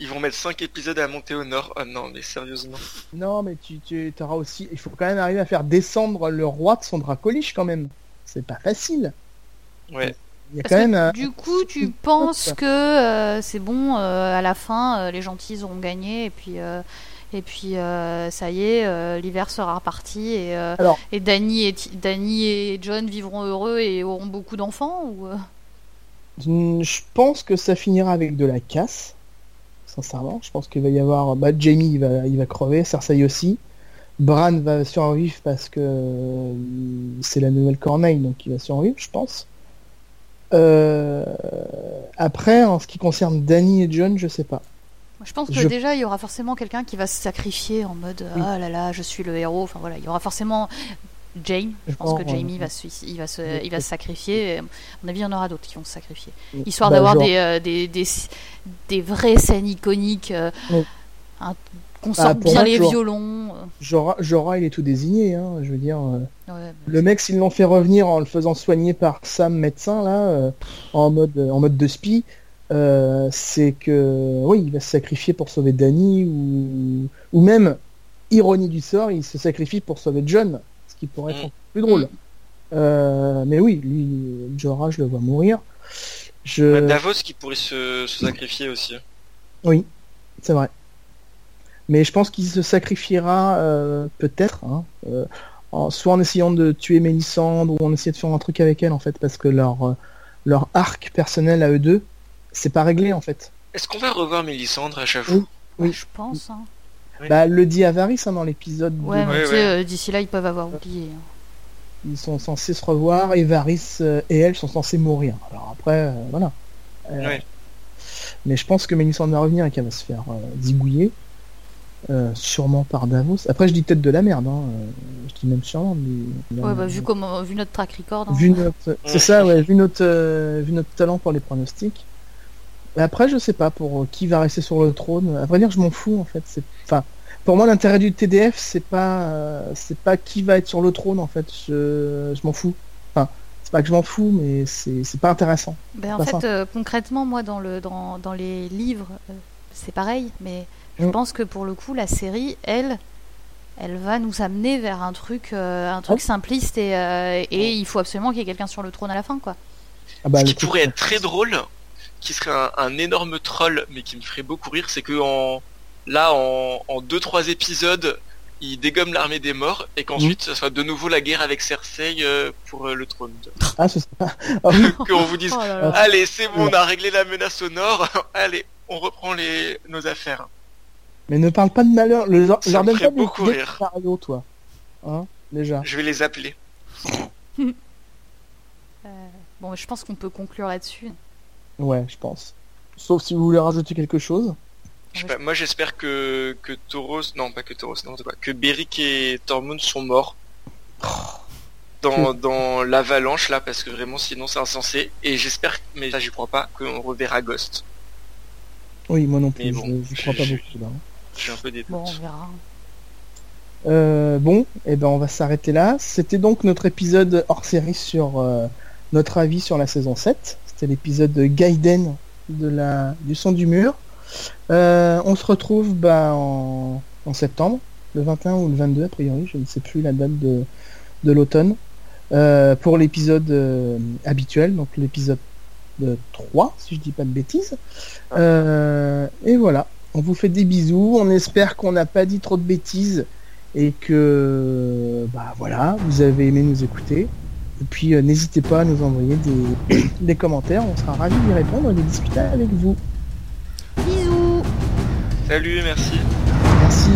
Speaker 3: Ils vont mettre 5 épisodes à monter au nord. Oh non, mais sérieusement.
Speaker 1: non, mais tu, tu auras aussi. Il faut quand même arriver à faire descendre le roi de son dracoliche, quand même. C'est pas facile.
Speaker 3: Ouais.
Speaker 1: Il y a quand même.
Speaker 2: Du coup, tu penses que c'est bon, à la fin, les gentils auront gagné et puis. Et puis ça y est, l'hiver sera reparti et, et Danny et Danny et John vivront heureux et auront beaucoup d'enfants ou
Speaker 1: Je pense que ça finira avec de la casse sincèrement. Je pense qu'il va y avoir. Bah, Jamie, il va, il va crever, Cersei aussi. Bran va survivre parce que euh, c'est la nouvelle Corneille, donc il va survivre, je pense. Euh, après, en ce qui concerne Danny et John, je sais pas.
Speaker 2: Je pense que déjà il y aura forcément quelqu'un qui va se sacrifier en mode ah là là je suis le héros. Enfin voilà, il y aura forcément Jane, je pense que Jamie va, se, il va, se, il va se sacrifier. À mon avis, il y en aura d'autres qui vont se sacrifier. Histoire bah, d'avoir euh, des, des, des, vraies scènes iconiques, euh, qu'on bah, bien les violons.
Speaker 1: Euh. Jorah, il est tout désigné. Hein, je veux dire, le mec, s'ils l'ont fait revenir en le faisant soigner par Sam, médecin, là, en, mode, en mode de spi, c'est que oui, il va se sacrifier pour sauver Danny ou, ou même, ironie du sort, il se sacrifie pour sauver John qui pourrait être mm. plus drôle. Euh, mais oui, lui, Jorah, je le vois mourir.
Speaker 3: Je... Davos qui pourrait se, sacrifier aussi.
Speaker 1: Oui, c'est vrai. Mais je pense qu'il se sacrifiera euh, peut-être, hein, euh, soit en essayant de tuer Mélisandre ou en essayant de faire un truc avec elle en fait, parce que leur, leur arc personnel à eux deux, c'est pas réglé en fait.
Speaker 3: Est-ce qu'on va revoir Mélisandre à chaque fois?
Speaker 2: oui. Je pense. Hein.
Speaker 1: Bah, le dit à Varys hein, dans l'épisode.
Speaker 2: Ouais, mais euh, d'ici là, ils peuvent avoir oublié. Hein.
Speaker 1: Ils sont censés se revoir et Varys euh, et elle sont censés mourir. Alors après, euh, voilà. Mais je pense que Mélisande va revenir et qu'elle va se faire zigouiller. Sûrement par Davos. Après, je dis peut-être de la merde. Hein. Je dis même sûrement.
Speaker 2: ouais, bah, vu, comment, vu notre track record.
Speaker 1: Vu notre... C'est ça, ouais. Vu notre, vu notre talent pour les pronostics. Après, je sais pas pour qui va rester sur le trône. À vrai dire, je m'en fous en fait. C'est, enfin, pour moi, l'intérêt du TDF, c'est pas, euh, c'est pas qui va être sur le trône en fait. Je, je m'en fous. Enfin, c'est pas que je m'en fous, mais c'est, c'est pas intéressant.
Speaker 2: Ben, en fait, euh, concrètement, moi, dans le, dans, dans les livres, euh, c'est pareil. Mais je mm. pense que pour le coup, la série, elle, elle va nous amener vers un truc, un truc simpliste et, et il faut absolument qu'il y ait quelqu'un sur le trône à la fin, quoi.
Speaker 3: Ah bah, Ce qui pourrait être très drôle, qui serait un, énorme troll, mais qui me ferait beaucoup rire, c'est que en, là, en, en deux trois épisodes, il dégomme l'armée des morts et qu'ensuite, ce soit de nouveau la guerre avec Cersei euh, pour euh, le trône.
Speaker 1: Ah, c'est ça.
Speaker 3: Ah Qu'on vous dise, oh allez, c'est bon, on a réglé la menace au nord, allez, on reprend les, nos affaires.
Speaker 1: Mais ne parle pas de malheur, le
Speaker 3: ça me ferait beaucoup rire.
Speaker 1: toi. Hein, déjà.
Speaker 3: Je vais les appeler.
Speaker 2: euh, bon, je pense qu'on peut conclure là-dessus.
Speaker 1: Ouais, je pense. Sauf si vous voulez rajouter quelque chose.
Speaker 3: moi j'espère que, que Tauros, non pas que Tauros, non, pas, que Beric et Tormund sont morts dans, dans l'avalanche là, parce que vraiment sinon c'est insensé. Et j'espère, mais là j'y crois pas, qu'on reverra Ghost.
Speaker 1: Oui, moi non plus, bon, je, crois pas beaucoup là.
Speaker 3: J'ai un peu des
Speaker 2: Bon, on verra.
Speaker 1: Euh, bon, et eh ben on va s'arrêter là. C'était donc notre épisode hors série sur euh, notre avis sur la saison 7. C'est l'épisode Gaiden de la, du son du mur. Euh, on se retrouve bah, en, septembre, le 21 ou le 22 a priori, je ne sais plus la date de, de l'automne, euh, pour l'épisode euh, habituel, donc l'épisode 3, si je dis pas de bêtises. et voilà, on vous fait des bisous, on espère qu'on n'a pas dit trop de bêtises et que bah voilà, vous avez aimé nous écouter. Et puis euh, n'hésitez pas à nous envoyer des, commentaires, on sera ravis d'y répondre et de discuter avec vous.
Speaker 2: Bisous
Speaker 3: Salut, merci.
Speaker 1: Merci.